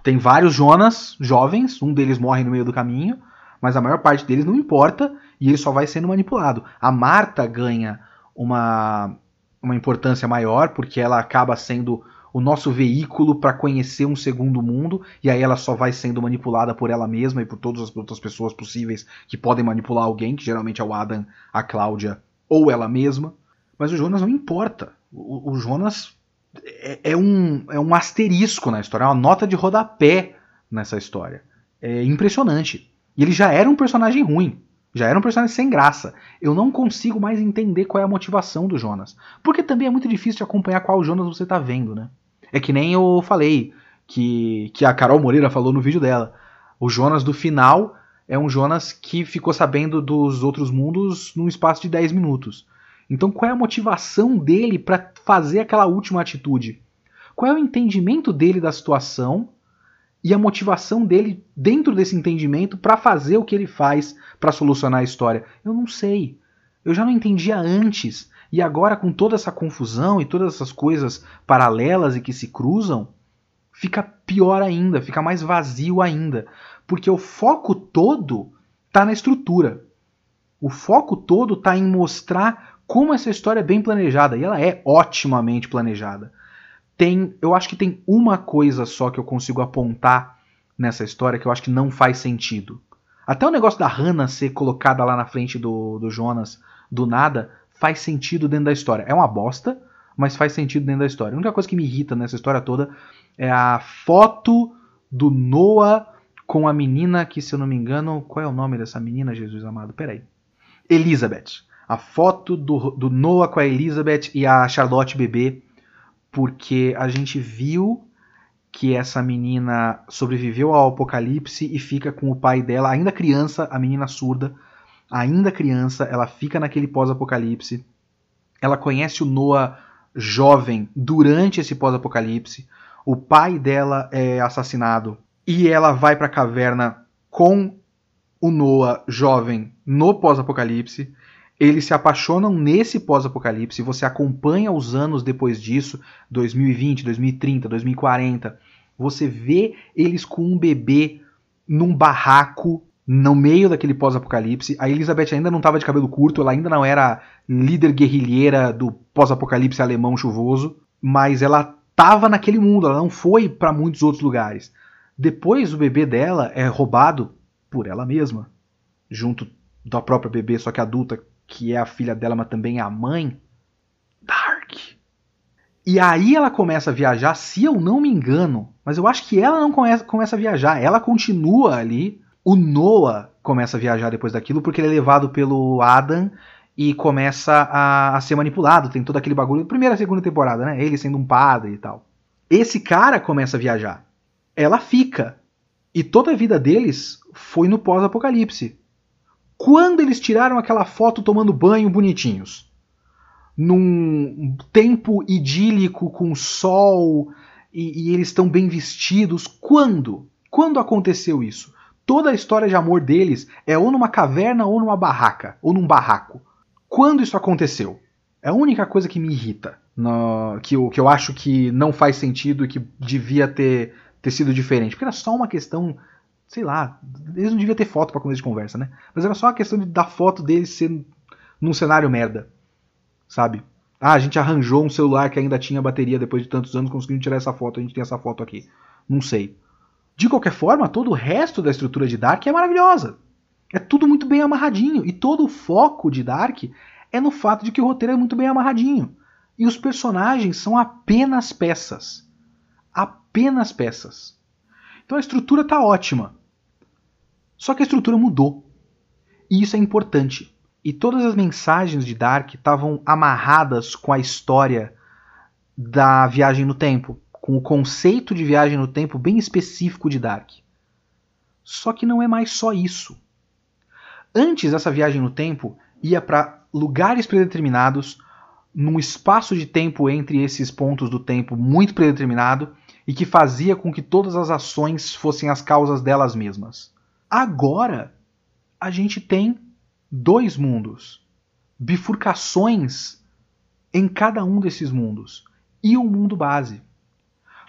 Tem vários Jonas jovens, um deles morre no meio do caminho, mas a maior parte deles não importa e ele só vai sendo manipulado. A Marta ganha uma, uma importância maior porque ela acaba sendo o nosso veículo para conhecer um segundo mundo e aí ela só vai sendo manipulada por ela mesma e por todas as outras pessoas possíveis que podem manipular alguém, que geralmente é o Adam, a Cláudia ou ela mesma. Mas o Jonas não importa. O, o Jonas é, é, um, é um asterisco na história, é uma nota de rodapé nessa história. É impressionante. E ele já era um personagem ruim. Já era um personagem sem graça. Eu não consigo mais entender qual é a motivação do Jonas. Porque também é muito difícil de acompanhar qual Jonas você está vendo, né? É que nem eu falei, que, que a Carol Moreira falou no vídeo dela. O Jonas do final é um Jonas que ficou sabendo dos outros mundos num espaço de 10 minutos. Então, qual é a motivação dele para fazer aquela última atitude? Qual é o entendimento dele da situação e a motivação dele dentro desse entendimento para fazer o que ele faz para solucionar a história? Eu não sei. Eu já não entendia antes. E agora, com toda essa confusão e todas essas coisas paralelas e que se cruzam, fica pior ainda, fica mais vazio ainda. Porque o foco todo está na estrutura. O foco todo está em mostrar como essa história é bem planejada, e ela é otimamente planejada. Tem, eu acho que tem uma coisa só que eu consigo apontar nessa história que eu acho que não faz sentido. Até o negócio da Hannah ser colocada lá na frente do, do Jonas do nada faz sentido dentro da história. É uma bosta, mas faz sentido dentro da história. A única coisa que me irrita nessa história toda é a foto do Noah com a menina que, se eu não me engano, qual é o nome dessa menina, Jesus amado? Peraí. Elizabeth a foto do, do Noah com a Elizabeth e a Charlotte bebê, porque a gente viu que essa menina sobreviveu ao apocalipse e fica com o pai dela, ainda criança, a menina surda, ainda criança, ela fica naquele pós-apocalipse. Ela conhece o Noah jovem durante esse pós-apocalipse. O pai dela é assassinado e ela vai para a caverna com o Noah jovem no pós-apocalipse. Eles se apaixonam nesse pós-apocalipse, você acompanha os anos depois disso, 2020, 2030, 2040. Você vê eles com um bebê num barraco no meio daquele pós-apocalipse. A Elizabeth ainda não estava de cabelo curto, ela ainda não era líder guerrilheira do pós-apocalipse alemão chuvoso, mas ela estava naquele mundo, ela não foi para muitos outros lugares. Depois o bebê dela é roubado por ela mesma, junto da própria bebê, só que adulta, que é a filha dela, mas também é a mãe. Dark. E aí ela começa a viajar, se eu não me engano, mas eu acho que ela não começa, começa a viajar, ela continua ali. O Noah começa a viajar depois daquilo, porque ele é levado pelo Adam e começa a, a ser manipulado. Tem todo aquele bagulho. Primeira e segunda temporada, né? Ele sendo um padre e tal. Esse cara começa a viajar. Ela fica. E toda a vida deles foi no pós-apocalipse quando eles tiraram aquela foto tomando banho bonitinhos. Num tempo idílico com sol e, e eles estão bem vestidos. Quando? Quando aconteceu isso? Toda a história de amor deles é ou numa caverna ou numa barraca, ou num barraco. Quando isso aconteceu? É a única coisa que me irrita, no, que, eu, que eu acho que não faz sentido e que devia ter, ter sido diferente. Porque era só uma questão, sei lá, eles não deviam ter foto para começo de conversa, né? Mas era só a questão de, da foto deles ser num cenário merda, sabe? Ah, a gente arranjou um celular que ainda tinha bateria depois de tantos anos, conseguimos tirar essa foto, a gente tem essa foto aqui. Não sei. De qualquer forma, todo o resto da estrutura de Dark é maravilhosa. É tudo muito bem amarradinho. E todo o foco de Dark é no fato de que o roteiro é muito bem amarradinho. E os personagens são apenas peças. Apenas peças. Então a estrutura está ótima. Só que a estrutura mudou. E isso é importante. E todas as mensagens de Dark estavam amarradas com a história da viagem no tempo com o conceito de viagem no tempo bem específico de Dark. Só que não é mais só isso. Antes, essa viagem no tempo ia para lugares predeterminados, num espaço de tempo entre esses pontos do tempo muito predeterminado e que fazia com que todas as ações fossem as causas delas mesmas. Agora, a gente tem dois mundos, bifurcações em cada um desses mundos e um mundo base.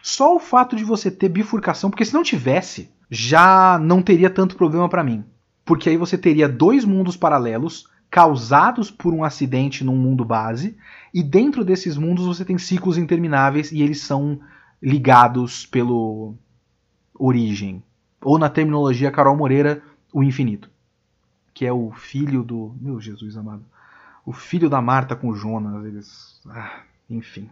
Só o fato de você ter bifurcação, porque se não tivesse, já não teria tanto problema para mim. Porque aí você teria dois mundos paralelos causados por um acidente num mundo base, e dentro desses mundos você tem ciclos intermináveis e eles são ligados pelo origem. Ou na terminologia Carol Moreira, o infinito. Que é o filho do. Meu Jesus amado. O filho da Marta com Jonas. Eles. Ah, enfim.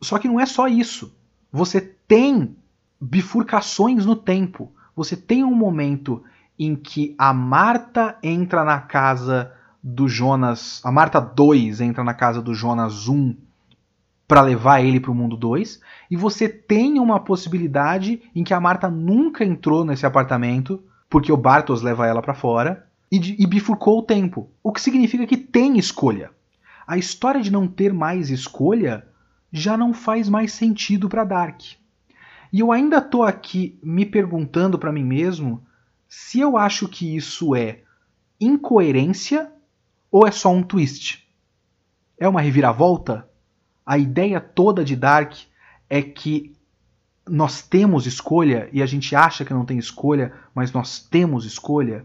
Só que não é só isso você tem bifurcações no tempo. Você tem um momento em que a Marta entra na casa do Jonas, a Marta 2 entra na casa do Jonas 1 para levar ele para o mundo 2, e você tem uma possibilidade em que a Marta nunca entrou nesse apartamento, porque o Bartos leva ela para fora, e, e bifurcou o tempo. O que significa que tem escolha. A história de não ter mais escolha já não faz mais sentido para Dark. E eu ainda estou aqui me perguntando para mim mesmo se eu acho que isso é incoerência ou é só um twist. É uma reviravolta? A ideia toda de Dark é que nós temos escolha e a gente acha que não tem escolha, mas nós temos escolha,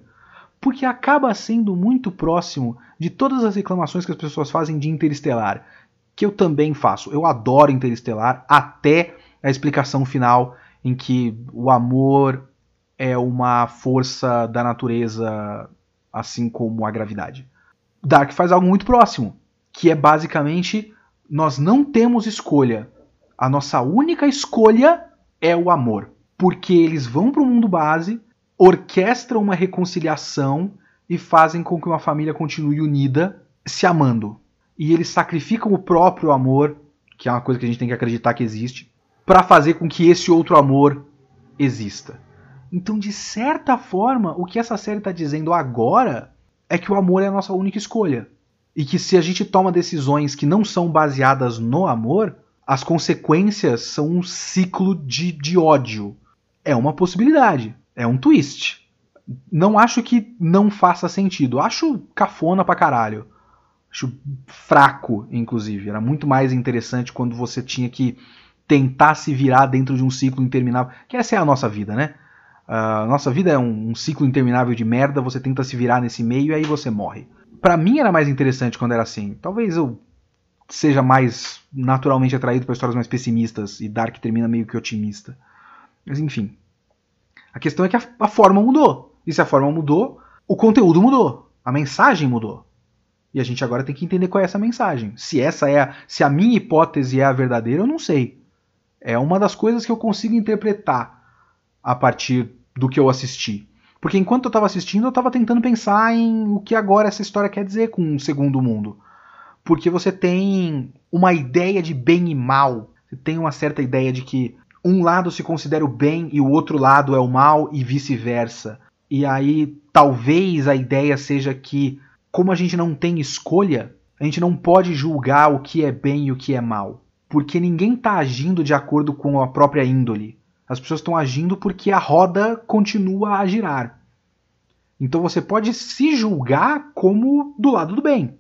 porque acaba sendo muito próximo de todas as reclamações que as pessoas fazem de Interestelar, que eu também faço. Eu adoro Interestelar até a explicação final em que o amor é uma força da natureza, assim como a gravidade. Dark faz algo muito próximo, que é basicamente nós não temos escolha. A nossa única escolha é o amor, porque eles vão para o mundo base, orquestram uma reconciliação e fazem com que uma família continue unida, se amando e eles sacrificam o próprio amor, que é uma coisa que a gente tem que acreditar que existe, para fazer com que esse outro amor exista. Então, de certa forma, o que essa série está dizendo agora é que o amor é a nossa única escolha. E que se a gente toma decisões que não são baseadas no amor, as consequências são um ciclo de, de ódio. É uma possibilidade, é um twist. Não acho que não faça sentido, acho cafona pra caralho. Acho fraco, inclusive. Era muito mais interessante quando você tinha que tentar se virar dentro de um ciclo interminável. Que essa é a nossa vida, né? A uh, nossa vida é um, um, ciclo interminável de merda, você tenta se virar nesse meio e aí você morre. Para mim era mais interessante quando era assim. Talvez eu seja mais naturalmente atraído para histórias mais pessimistas e Dark termina meio que otimista. Mas enfim. A questão é que a, a forma mudou. E se a forma mudou, o conteúdo mudou. A mensagem mudou. E a gente agora tem que entender qual é essa mensagem. Se essa é a, se a minha hipótese é a verdadeira, eu não sei. É uma das coisas que eu consigo interpretar a partir do que eu assisti. Porque enquanto eu estava assistindo, eu estava tentando pensar em o que agora essa história quer dizer com um segundo mundo. Porque você tem uma ideia de bem e mal. Você tem uma certa ideia de que um lado se considera o bem e o outro lado é o mal e vice-versa. E aí talvez a ideia seja que como a gente não tem escolha, a gente não pode julgar o que é bem e o que é mal, porque ninguém está agindo de acordo com a própria índole. As pessoas estão agindo porque a roda continua a girar. Então você pode se julgar como do lado do bem.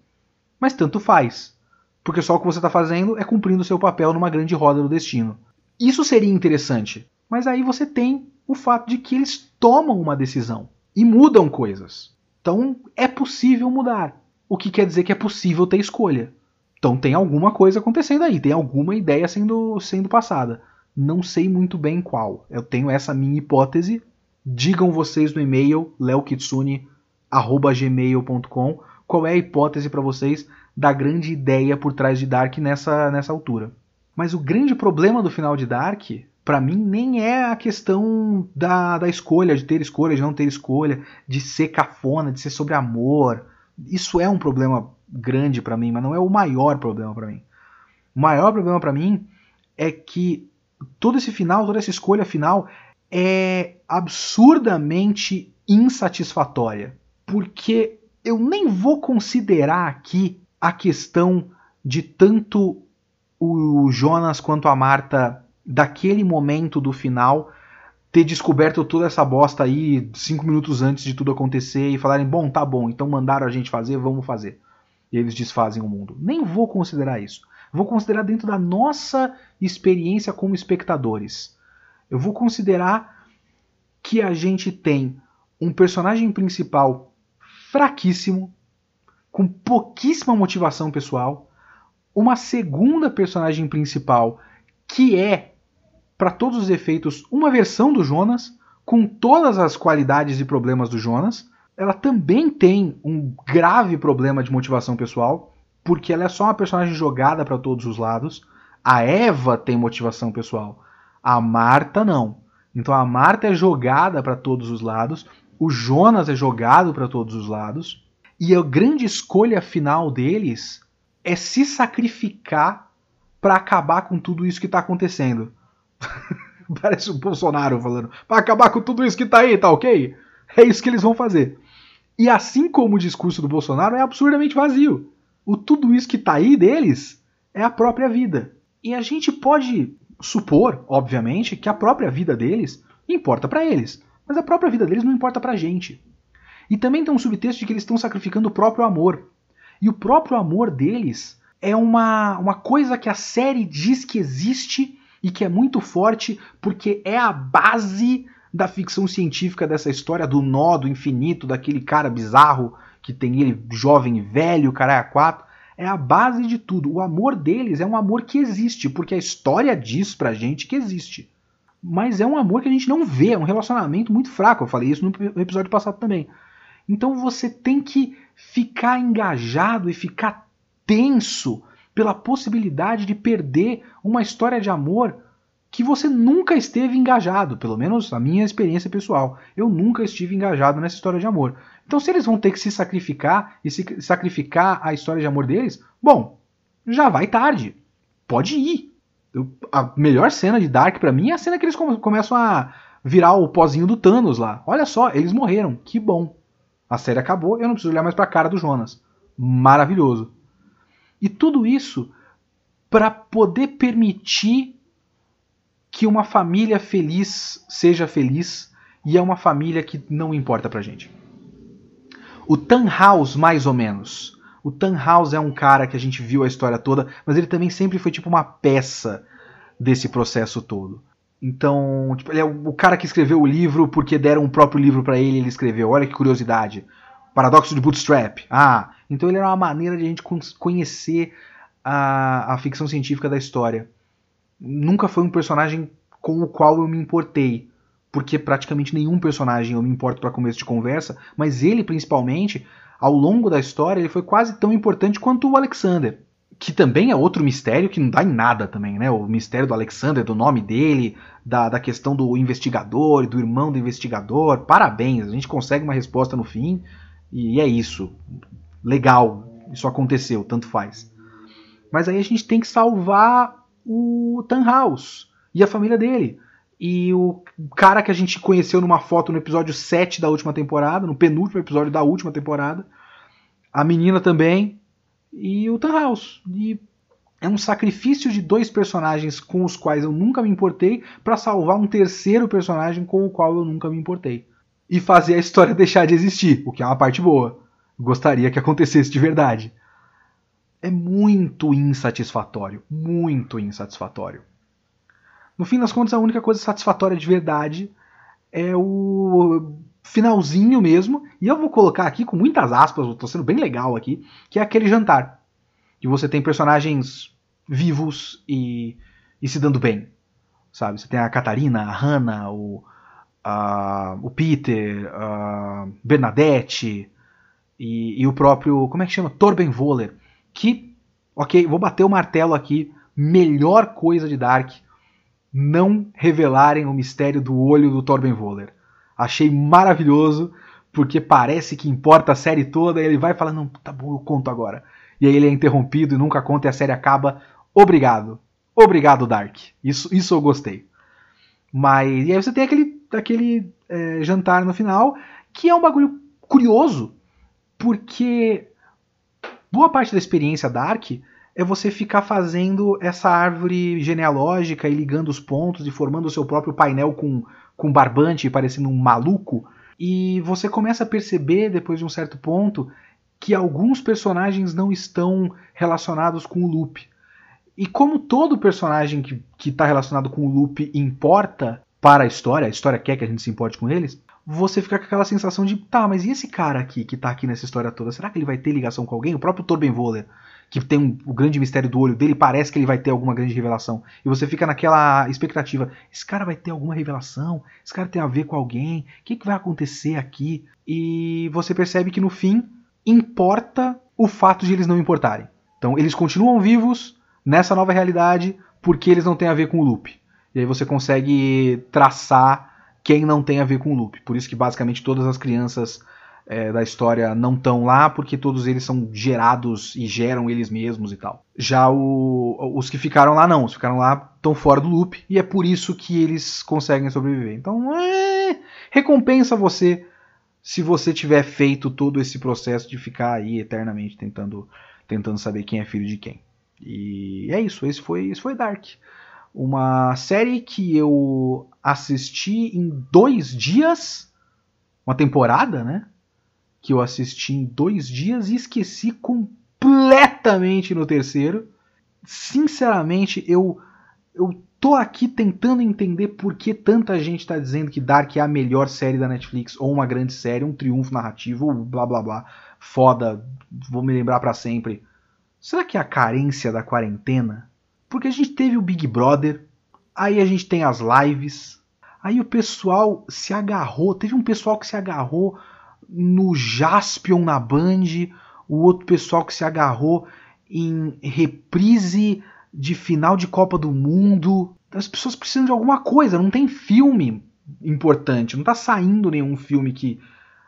Mas tanto faz. Porque só o que você está fazendo é cumprindo o seu papel numa grande roda do destino. Isso seria interessante. Mas aí você tem o fato de que eles tomam uma decisão e mudam coisas. Então é possível mudar. O que quer dizer que é possível ter escolha. Então tem alguma coisa acontecendo aí, tem alguma ideia sendo, sendo passada. Não sei muito bem qual. Eu tenho essa minha hipótese. Digam vocês no e-mail leokitsune@gmail.com qual é a hipótese para vocês da grande ideia por trás de Dark nessa, nessa altura. Mas o grande problema do final de Dark, para mim, nem é a questão da, da escolha, de ter escolha, de não ter escolha, de ser cafona, de ser sobre amor. Isso é um problema grande para mim, mas não é o maior problema para mim. O maior problema para mim é que todo esse final, toda essa escolha final é absurdamente insatisfatória, porque eu nem vou considerar aqui a questão de tanto o Jonas quanto a Marta daquele momento do final ter descoberto toda essa bosta aí cinco minutos antes de tudo acontecer e falarem, bom, tá bom, então mandaram a gente fazer, vamos fazer e eles desfazem o mundo. Nem vou considerar isso. Vou considerar dentro da nossa experiência como espectadores. Eu vou considerar que a gente tem um personagem principal fraquíssimo, com pouquíssima motivação pessoal, uma segunda personagem principal que é, para todos os efeitos, uma versão do Jonas, com todas as qualidades e problemas do Jonas, ela também tem um grave problema de motivação pessoal, porque ela é só uma personagem jogada para todos os lados. A Eva tem motivação pessoal, a Marta não. Então a Marta é jogada para todos os lados, o Jonas é jogado para todos os lados, e a grande escolha final deles é se sacrificar para acabar com tudo isso que está acontecendo. Parece o Bolsonaro falando, para acabar com tudo isso que está aí, tá ok? É isso que eles vão fazer. E assim como o discurso do Bolsonaro é absurdamente vazio. O tudo isso que está aí deles é a própria vida. E a gente pode supor, obviamente, que a própria vida deles importa para eles, mas a própria vida deles não importa para a gente. E também tem um subtexto de que eles estão sacrificando o próprio amor. E o próprio amor deles é uma, uma coisa que a série diz que existe e que é muito forte porque é a base da ficção científica dessa história do nó do infinito, daquele cara bizarro que tem ele jovem velho, cara a quatro, é a base de tudo. O amor deles é um amor que existe, porque a história diz pra gente que existe. Mas é um amor que a gente não vê, é um relacionamento muito fraco. Eu falei isso no episódio passado também. Então você tem que ficar engajado e ficar tenso pela possibilidade de perder uma história de amor que você nunca esteve engajado, pelo menos a minha experiência pessoal. Eu nunca estive engajado nessa história de amor. Então, se eles vão ter que se sacrificar e se sacrificar a história de amor deles, bom, já vai tarde. Pode ir. Eu, a melhor cena de Dark para mim é a cena que eles come começam a virar o pozinho do Thanos lá. Olha só, eles morreram. Que bom. A série acabou, eu não preciso olhar mais para a cara do Jonas. Maravilhoso. E tudo isso para poder permitir que uma família feliz seja feliz e é uma família que não importa pra gente. O Tannhaus, mais ou menos. O Tannhaus é um cara que a gente viu a história toda, mas ele também sempre foi tipo uma peça desse processo todo. Então, tipo, ele é o cara que escreveu o livro porque deram o próprio livro para ele, ele escreveu. Olha que curiosidade. Paradoxo de Bootstrap. Ah, então ele era uma maneira de a gente conhecer a, a ficção científica da história nunca foi um personagem com o qual eu me importei. Porque praticamente nenhum personagem eu me importo para começo de conversa, mas ele principalmente, ao longo da história, ele foi quase tão importante quanto o Alexander. Que também é outro mistério que não dá em nada também, né? O mistério do Alexander, do nome dele, da, da questão do investigador, do irmão do investigador. Parabéns, a gente consegue uma resposta no fim e é isso. Legal, isso aconteceu, tanto faz. Mas aí a gente tem que salvar o Tannhaus e a família dele. E o cara que a gente conheceu numa foto no episódio 7 da última temporada, no penúltimo episódio da última temporada. A menina também. E o Tannhaus. E é um sacrifício de dois personagens com os quais eu nunca me importei para salvar um terceiro personagem com o qual eu nunca me importei. E fazer a história deixar de existir, o que é uma parte boa. Gostaria que acontecesse de verdade. É muito insatisfatório, muito insatisfatório. No fim das contas, a única coisa satisfatória de verdade é o finalzinho mesmo, e eu vou colocar aqui com muitas aspas, estou sendo bem legal aqui, que é aquele jantar. Que você tem personagens vivos e, e se dando bem. Sabe? Você tem a Catarina, a Hannah, o, a, o Peter, a Bernadette e, e, o próprio. Como é que chama? Torben Voller. Que, ok, vou bater o martelo aqui. Melhor coisa de Dark não revelarem o mistério do olho do Torben Voller. Achei maravilhoso, porque parece que importa a série toda, e ele vai falando, tá bom, eu conto agora. E aí ele é interrompido e nunca conta e a série acaba. Obrigado. Obrigado, Dark. Isso, isso eu gostei. Mas. E aí você tem aquele, aquele é, jantar no final, que é um bagulho curioso, porque boa parte da experiência Dark é você ficar fazendo essa árvore genealógica e ligando os pontos e formando o seu próprio painel com, com barbante, parecendo um maluco. E você começa a perceber, depois de um certo ponto, que alguns personagens não estão relacionados com o loop. E como todo personagem que está relacionado com o loop importa para a história, a história quer que a gente se importe com eles, você fica com aquela sensação de, tá, mas e esse cara aqui que está aqui nessa história toda? Será que ele vai ter ligação com alguém? O próprio Torben Voller que tem um, o grande mistério do olho dele, parece que ele vai ter alguma grande revelação. E você fica naquela expectativa: esse cara vai ter alguma revelação? Esse cara tem a ver com alguém? O que, que vai acontecer aqui? E você percebe que no fim importa o fato de eles não importarem. Então eles continuam vivos nessa nova realidade porque eles não têm a ver com o loop. E aí você consegue traçar quem não tem a ver com o loop. Por isso que basicamente todas as crianças é, da história não estão lá, porque todos eles são gerados e geram eles mesmos e tal. Já o, os que ficaram lá não, os que ficaram lá estão fora do loop e é por isso que eles conseguem sobreviver. Então, é, recompensa você se você tiver feito todo esse processo de ficar aí eternamente tentando, tentando saber quem é filho de quem. E é isso, esse foi, esse foi Dark. Uma série que eu assisti em dois dias, uma temporada, né? que eu assisti em dois dias e esqueci completamente no terceiro. Sinceramente, eu eu tô aqui tentando entender por que tanta gente está dizendo que Dark é a melhor série da Netflix, ou uma grande série, um triunfo narrativo, blá blá blá. Foda, vou me lembrar para sempre. Será que é a carência da quarentena? Porque a gente teve o Big Brother, aí a gente tem as lives, aí o pessoal se agarrou, teve um pessoal que se agarrou no Jaspion na Band, o outro pessoal que se agarrou em reprise de final de Copa do Mundo. As pessoas precisam de alguma coisa, não tem filme importante, não tá saindo nenhum filme que.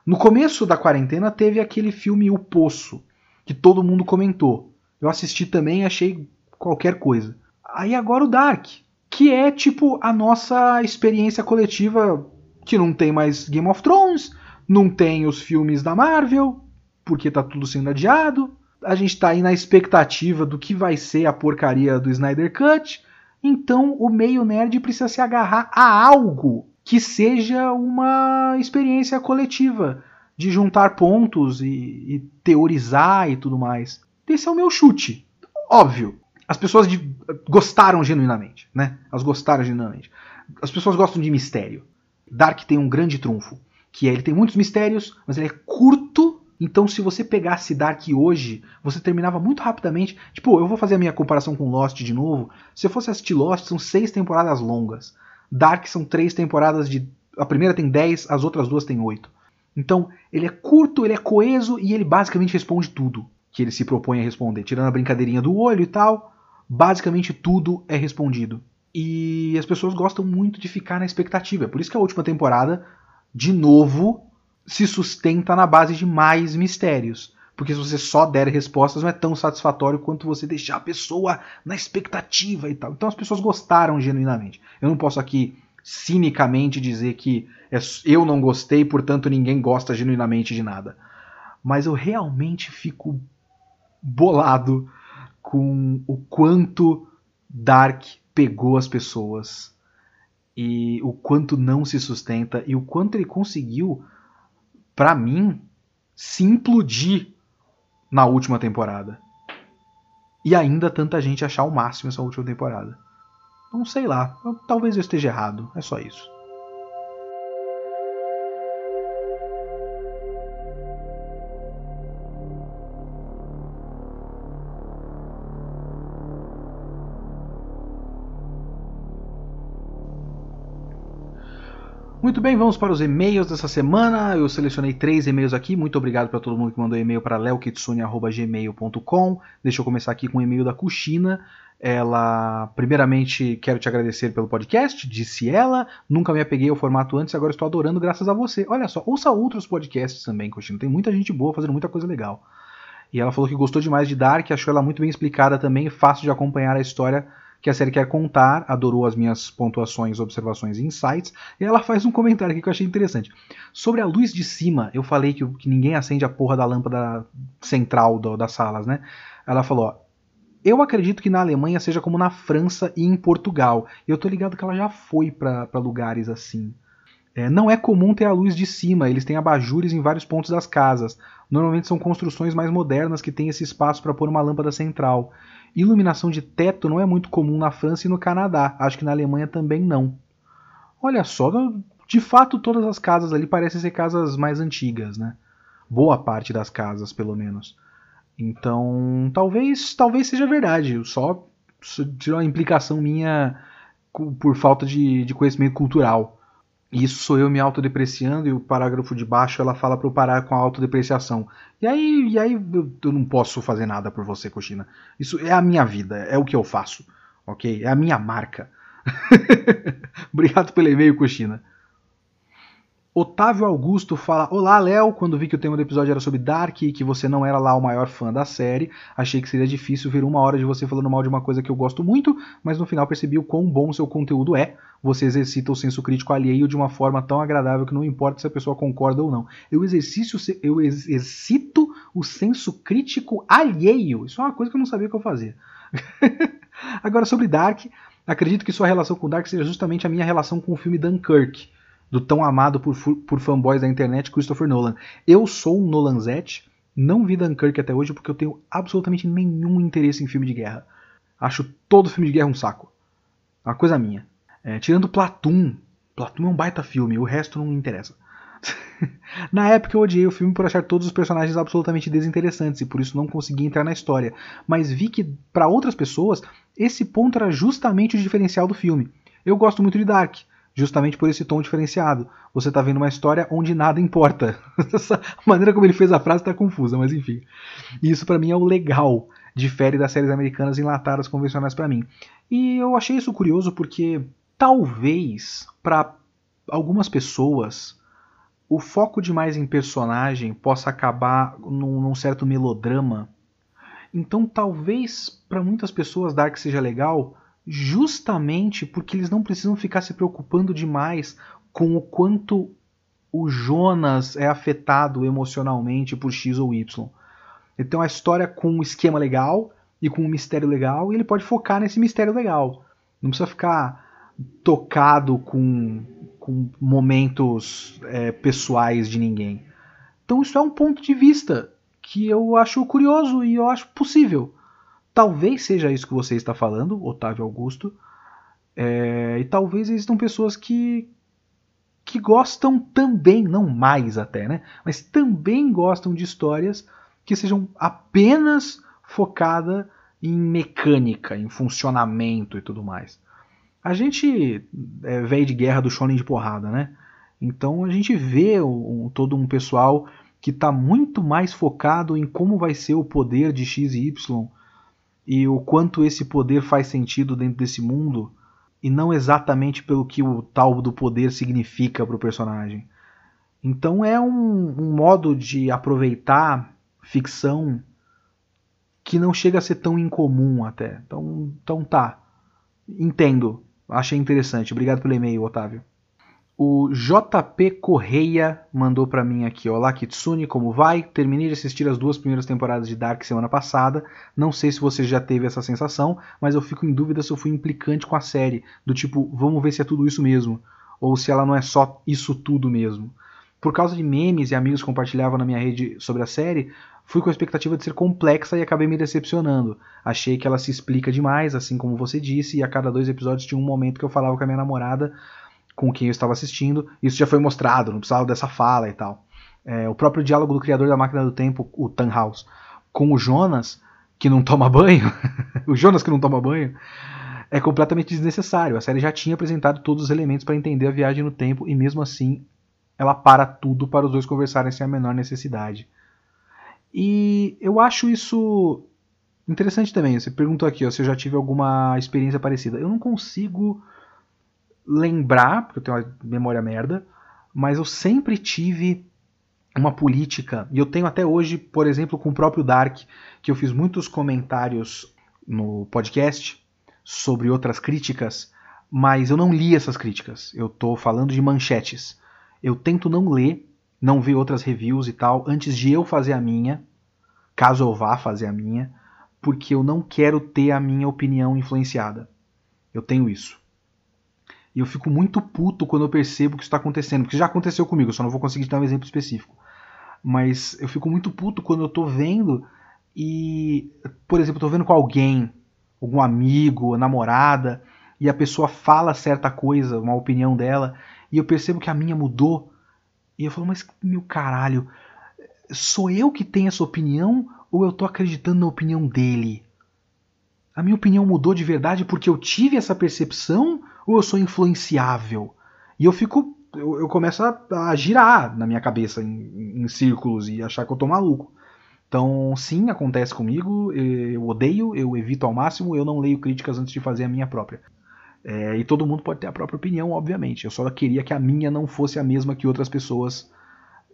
No começo da quarentena teve aquele filme O Poço, que todo mundo comentou. Eu assisti também e achei qualquer coisa. Aí agora o Dark, que é tipo a nossa experiência coletiva que não tem mais Game of Thrones, não tem os filmes da Marvel, porque tá tudo sendo adiado. A gente tá aí na expectativa do que vai ser a porcaria do Snyder Cut. Então o meio nerd precisa se agarrar a algo que seja uma experiência coletiva de juntar pontos e, e teorizar e tudo mais. Esse é o meu chute. Óbvio, as pessoas de, gostaram genuinamente, né? Elas gostaram genuinamente. As pessoas gostam de mistério. Dark tem um grande trunfo que é, ele tem muitos mistérios, mas ele é curto. Então, se você pegasse Dark hoje, você terminava muito rapidamente. Tipo, eu vou fazer a minha comparação com Lost de novo. Se eu fosse assistir Lost, são seis temporadas longas. Dark são três temporadas de. A primeira tem dez, as outras duas tem oito. Então, ele é curto, ele é coeso e ele basicamente responde tudo que ele se propõe a responder. Tirando a brincadeirinha do olho e tal, basicamente tudo é respondido. E as pessoas gostam muito de ficar na expectativa. É por isso que a última temporada de novo, se sustenta na base de mais mistérios. Porque se você só der respostas, não é tão satisfatório quanto você deixar a pessoa na expectativa e tal. Então as pessoas gostaram genuinamente. Eu não posso aqui cinicamente dizer que é eu não gostei, portanto ninguém gosta genuinamente de nada. Mas eu realmente fico bolado com o quanto Dark pegou as pessoas e o quanto não se sustenta e o quanto ele conseguiu, para mim, se implodir na última temporada. E ainda tanta gente achar o máximo essa última temporada. Não sei lá, talvez eu esteja errado, é só isso. Muito bem, vamos para os e-mails dessa semana. Eu selecionei três e-mails aqui. Muito obrigado para todo mundo que mandou e-mail para leokitsune.gmail.com. Deixa eu começar aqui com o e-mail da Cuxina. Ela, primeiramente, quero te agradecer pelo podcast, disse ela. Nunca me apeguei ao formato antes, agora estou adorando graças a você. Olha só, ouça outros podcasts também, Cuxina. Tem muita gente boa fazendo muita coisa legal. E ela falou que gostou demais de Dark, achou ela muito bem explicada também, fácil de acompanhar a história que a série quer contar, adorou as minhas pontuações, observações e insights, e ela faz um comentário aqui que eu achei interessante. Sobre a luz de cima, eu falei que, que ninguém acende a porra da lâmpada central do, das salas, né? Ela falou, ó, eu acredito que na Alemanha seja como na França e em Portugal. Eu tô ligado que ela já foi para lugares assim. É, não é comum ter a luz de cima, eles têm abajures em vários pontos das casas. Normalmente são construções mais modernas que têm esse espaço para pôr uma lâmpada central. Iluminação de teto não é muito comum na França e no Canadá. Acho que na Alemanha também não. Olha só, de fato todas as casas ali parecem ser casas mais antigas, né? Boa parte das casas, pelo menos. Então, talvez, talvez seja verdade. Só tirou uma implicação minha por falta de, de conhecimento cultural. Isso sou eu me autodepreciando e o parágrafo de baixo ela fala para eu parar com a autodepreciação. E aí, e aí eu, não posso fazer nada por você, Coxina. Isso é a minha vida, é o que eu faço, ok? É a minha marca. Obrigado pelo e-mail, Coxina. Otávio Augusto fala: Olá, Léo. Quando vi que o tema do episódio era sobre Dark e que você não era lá o maior fã da série, achei que seria difícil ver uma hora de você falando mal de uma coisa que eu gosto muito, mas no final percebi o quão bom seu conteúdo é. Você exercita o senso crítico alheio de uma forma tão agradável que não importa se a pessoa concorda ou não. Eu, exercício, eu exercito o senso crítico alheio. Isso é uma coisa que eu não sabia que eu fazia. Agora, sobre Dark, acredito que sua relação com Dark seja justamente a minha relação com o filme Dunkirk do tão amado por, por fanboys da internet Christopher Nolan. Eu sou um Nolanzete, não vi Dunkirk até hoje porque eu tenho absolutamente nenhum interesse em filme de guerra. Acho todo filme de guerra um saco. Uma coisa minha. É, tirando Platoon. Platoon é um baita filme, o resto não me interessa. na época eu odiei o filme por achar todos os personagens absolutamente desinteressantes e por isso não consegui entrar na história. Mas vi que, para outras pessoas, esse ponto era justamente o diferencial do filme. Eu gosto muito de Dark, justamente por esse tom diferenciado. Você está vendo uma história onde nada importa. a maneira como ele fez a frase está confusa, mas enfim. E isso para mim é o legal, difere das séries americanas enlatadas convencionais para mim. E eu achei isso curioso porque talvez para algumas pessoas o foco demais em personagem possa acabar num, num certo melodrama. Então talvez para muitas pessoas Dark seja legal justamente porque eles não precisam ficar se preocupando demais com o quanto o Jonas é afetado emocionalmente por X ou Y. Tem uma história com um esquema legal e com um mistério legal, e ele pode focar nesse mistério legal. Não precisa ficar tocado com, com momentos é, pessoais de ninguém. Então isso é um ponto de vista que eu acho curioso e eu acho possível. Talvez seja isso que você está falando, Otávio Augusto. É, e talvez existam pessoas que, que gostam também, não mais até, né? Mas também gostam de histórias que sejam apenas focada em mecânica, em funcionamento e tudo mais. A gente é velho de guerra do shonen de porrada, né? Então a gente vê um, todo um pessoal que está muito mais focado em como vai ser o poder de X e Y e o quanto esse poder faz sentido dentro desse mundo e não exatamente pelo que o tal do poder significa para o personagem. Então é um, um, modo de aproveitar ficção que não chega a ser tão incomum até. Então, então tá. Entendo. Achei interessante. Obrigado pelo e-mail, Otávio. O JP Correia mandou para mim aqui, olá Kitsune, como vai? Terminei de assistir as duas primeiras temporadas de Dark semana passada. Não sei se você já teve essa sensação, mas eu fico em dúvida se eu fui implicante com a série, do tipo, vamos ver se é tudo isso mesmo, ou se ela não é só isso tudo mesmo. Por causa de memes e amigos compartilhavam na minha rede sobre a série, fui com a expectativa de ser complexa e acabei me decepcionando. Achei que ela se explica demais, assim como você disse, e a cada dois episódios tinha um momento que eu falava com a minha namorada com quem eu estava assistindo. Isso já foi mostrado, não precisava dessa fala e tal. É, o próprio diálogo do criador da máquina do tempo, o Tannhaus, com o Jonas, que não toma banho, o Jonas que não toma banho, é completamente desnecessário. A série já tinha apresentado todos os elementos para entender a viagem no tempo e mesmo assim ela para tudo para os dois conversarem sem a menor necessidade. E eu acho isso interessante também. Você perguntou aqui ó, se eu já tive alguma experiência parecida. Eu não consigo lembrar, porque eu tenho uma memória merda, mas eu sempre tive uma política, e eu tenho até hoje, por exemplo, com o próprio Dark, que eu fiz muitos comentários no podcast sobre outras críticas, mas eu não li essas críticas. Eu estou falando de manchetes. Eu tento não ler, não ver outras reviews e tal, antes de eu fazer a minha, caso eu vá fazer a minha, porque eu não quero ter a minha opinião influenciada. Eu tenho isso. E eu fico muito puto quando eu percebo que isso está acontecendo. Porque já aconteceu comigo, só não vou conseguir dar um exemplo específico. Mas eu fico muito puto quando eu estou vendo e, por exemplo, estou vendo com alguém, algum amigo, namorada, e a pessoa fala certa coisa, uma opinião dela, e eu percebo que a minha mudou. E eu falo, mas meu caralho, sou eu que tenho essa opinião ou eu estou acreditando na opinião dele? A minha opinião mudou de verdade porque eu tive essa percepção ou eu sou influenciável? E eu fico. Eu, eu começo a, a, girar na minha cabeça em, em, círculos e achar que eu tô maluco. Então, sim, acontece comigo. Eu odeio, eu evito ao máximo, eu não leio críticas antes de fazer a minha própria. É, e todo mundo pode ter a própria opinião, obviamente. Eu só queria que a minha não fosse a mesma que outras pessoas.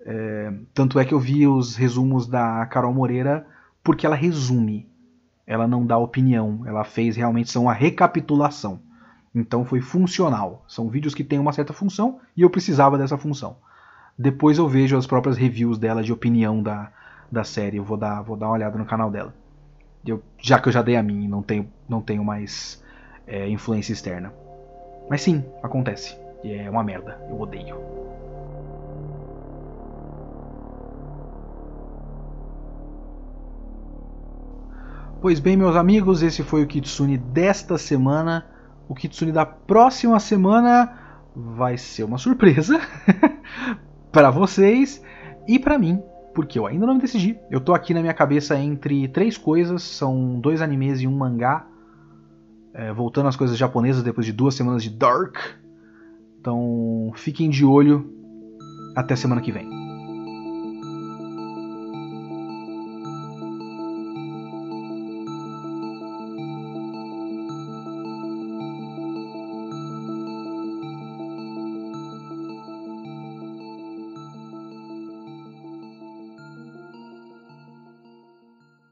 É, tanto é que eu vi os resumos da Carol Moreira porque ela resume. Ela não dá opinião. Ela fez realmente são uma recapitulação. Então foi funcional. São vídeos que têm uma certa função e eu precisava dessa função. Depois eu vejo as próprias reviews dela de opinião da, da série. Eu vou dar, vou dar uma olhada no canal dela. Eu, já que eu já dei a minha, não tenho, não tenho mais é, influência externa. Mas sim, acontece. E é uma merda. Eu odeio. Pois bem, meus amigos, esse foi o Kitsune desta semana. O Kitsune da próxima semana vai ser uma surpresa para vocês e para mim, porque eu ainda não me decidi. Eu tô aqui na minha cabeça entre três coisas, são dois animes e um mangá. É, voltando às coisas japonesas depois de duas semanas de Dark. Então fiquem de olho. Até semana que vem.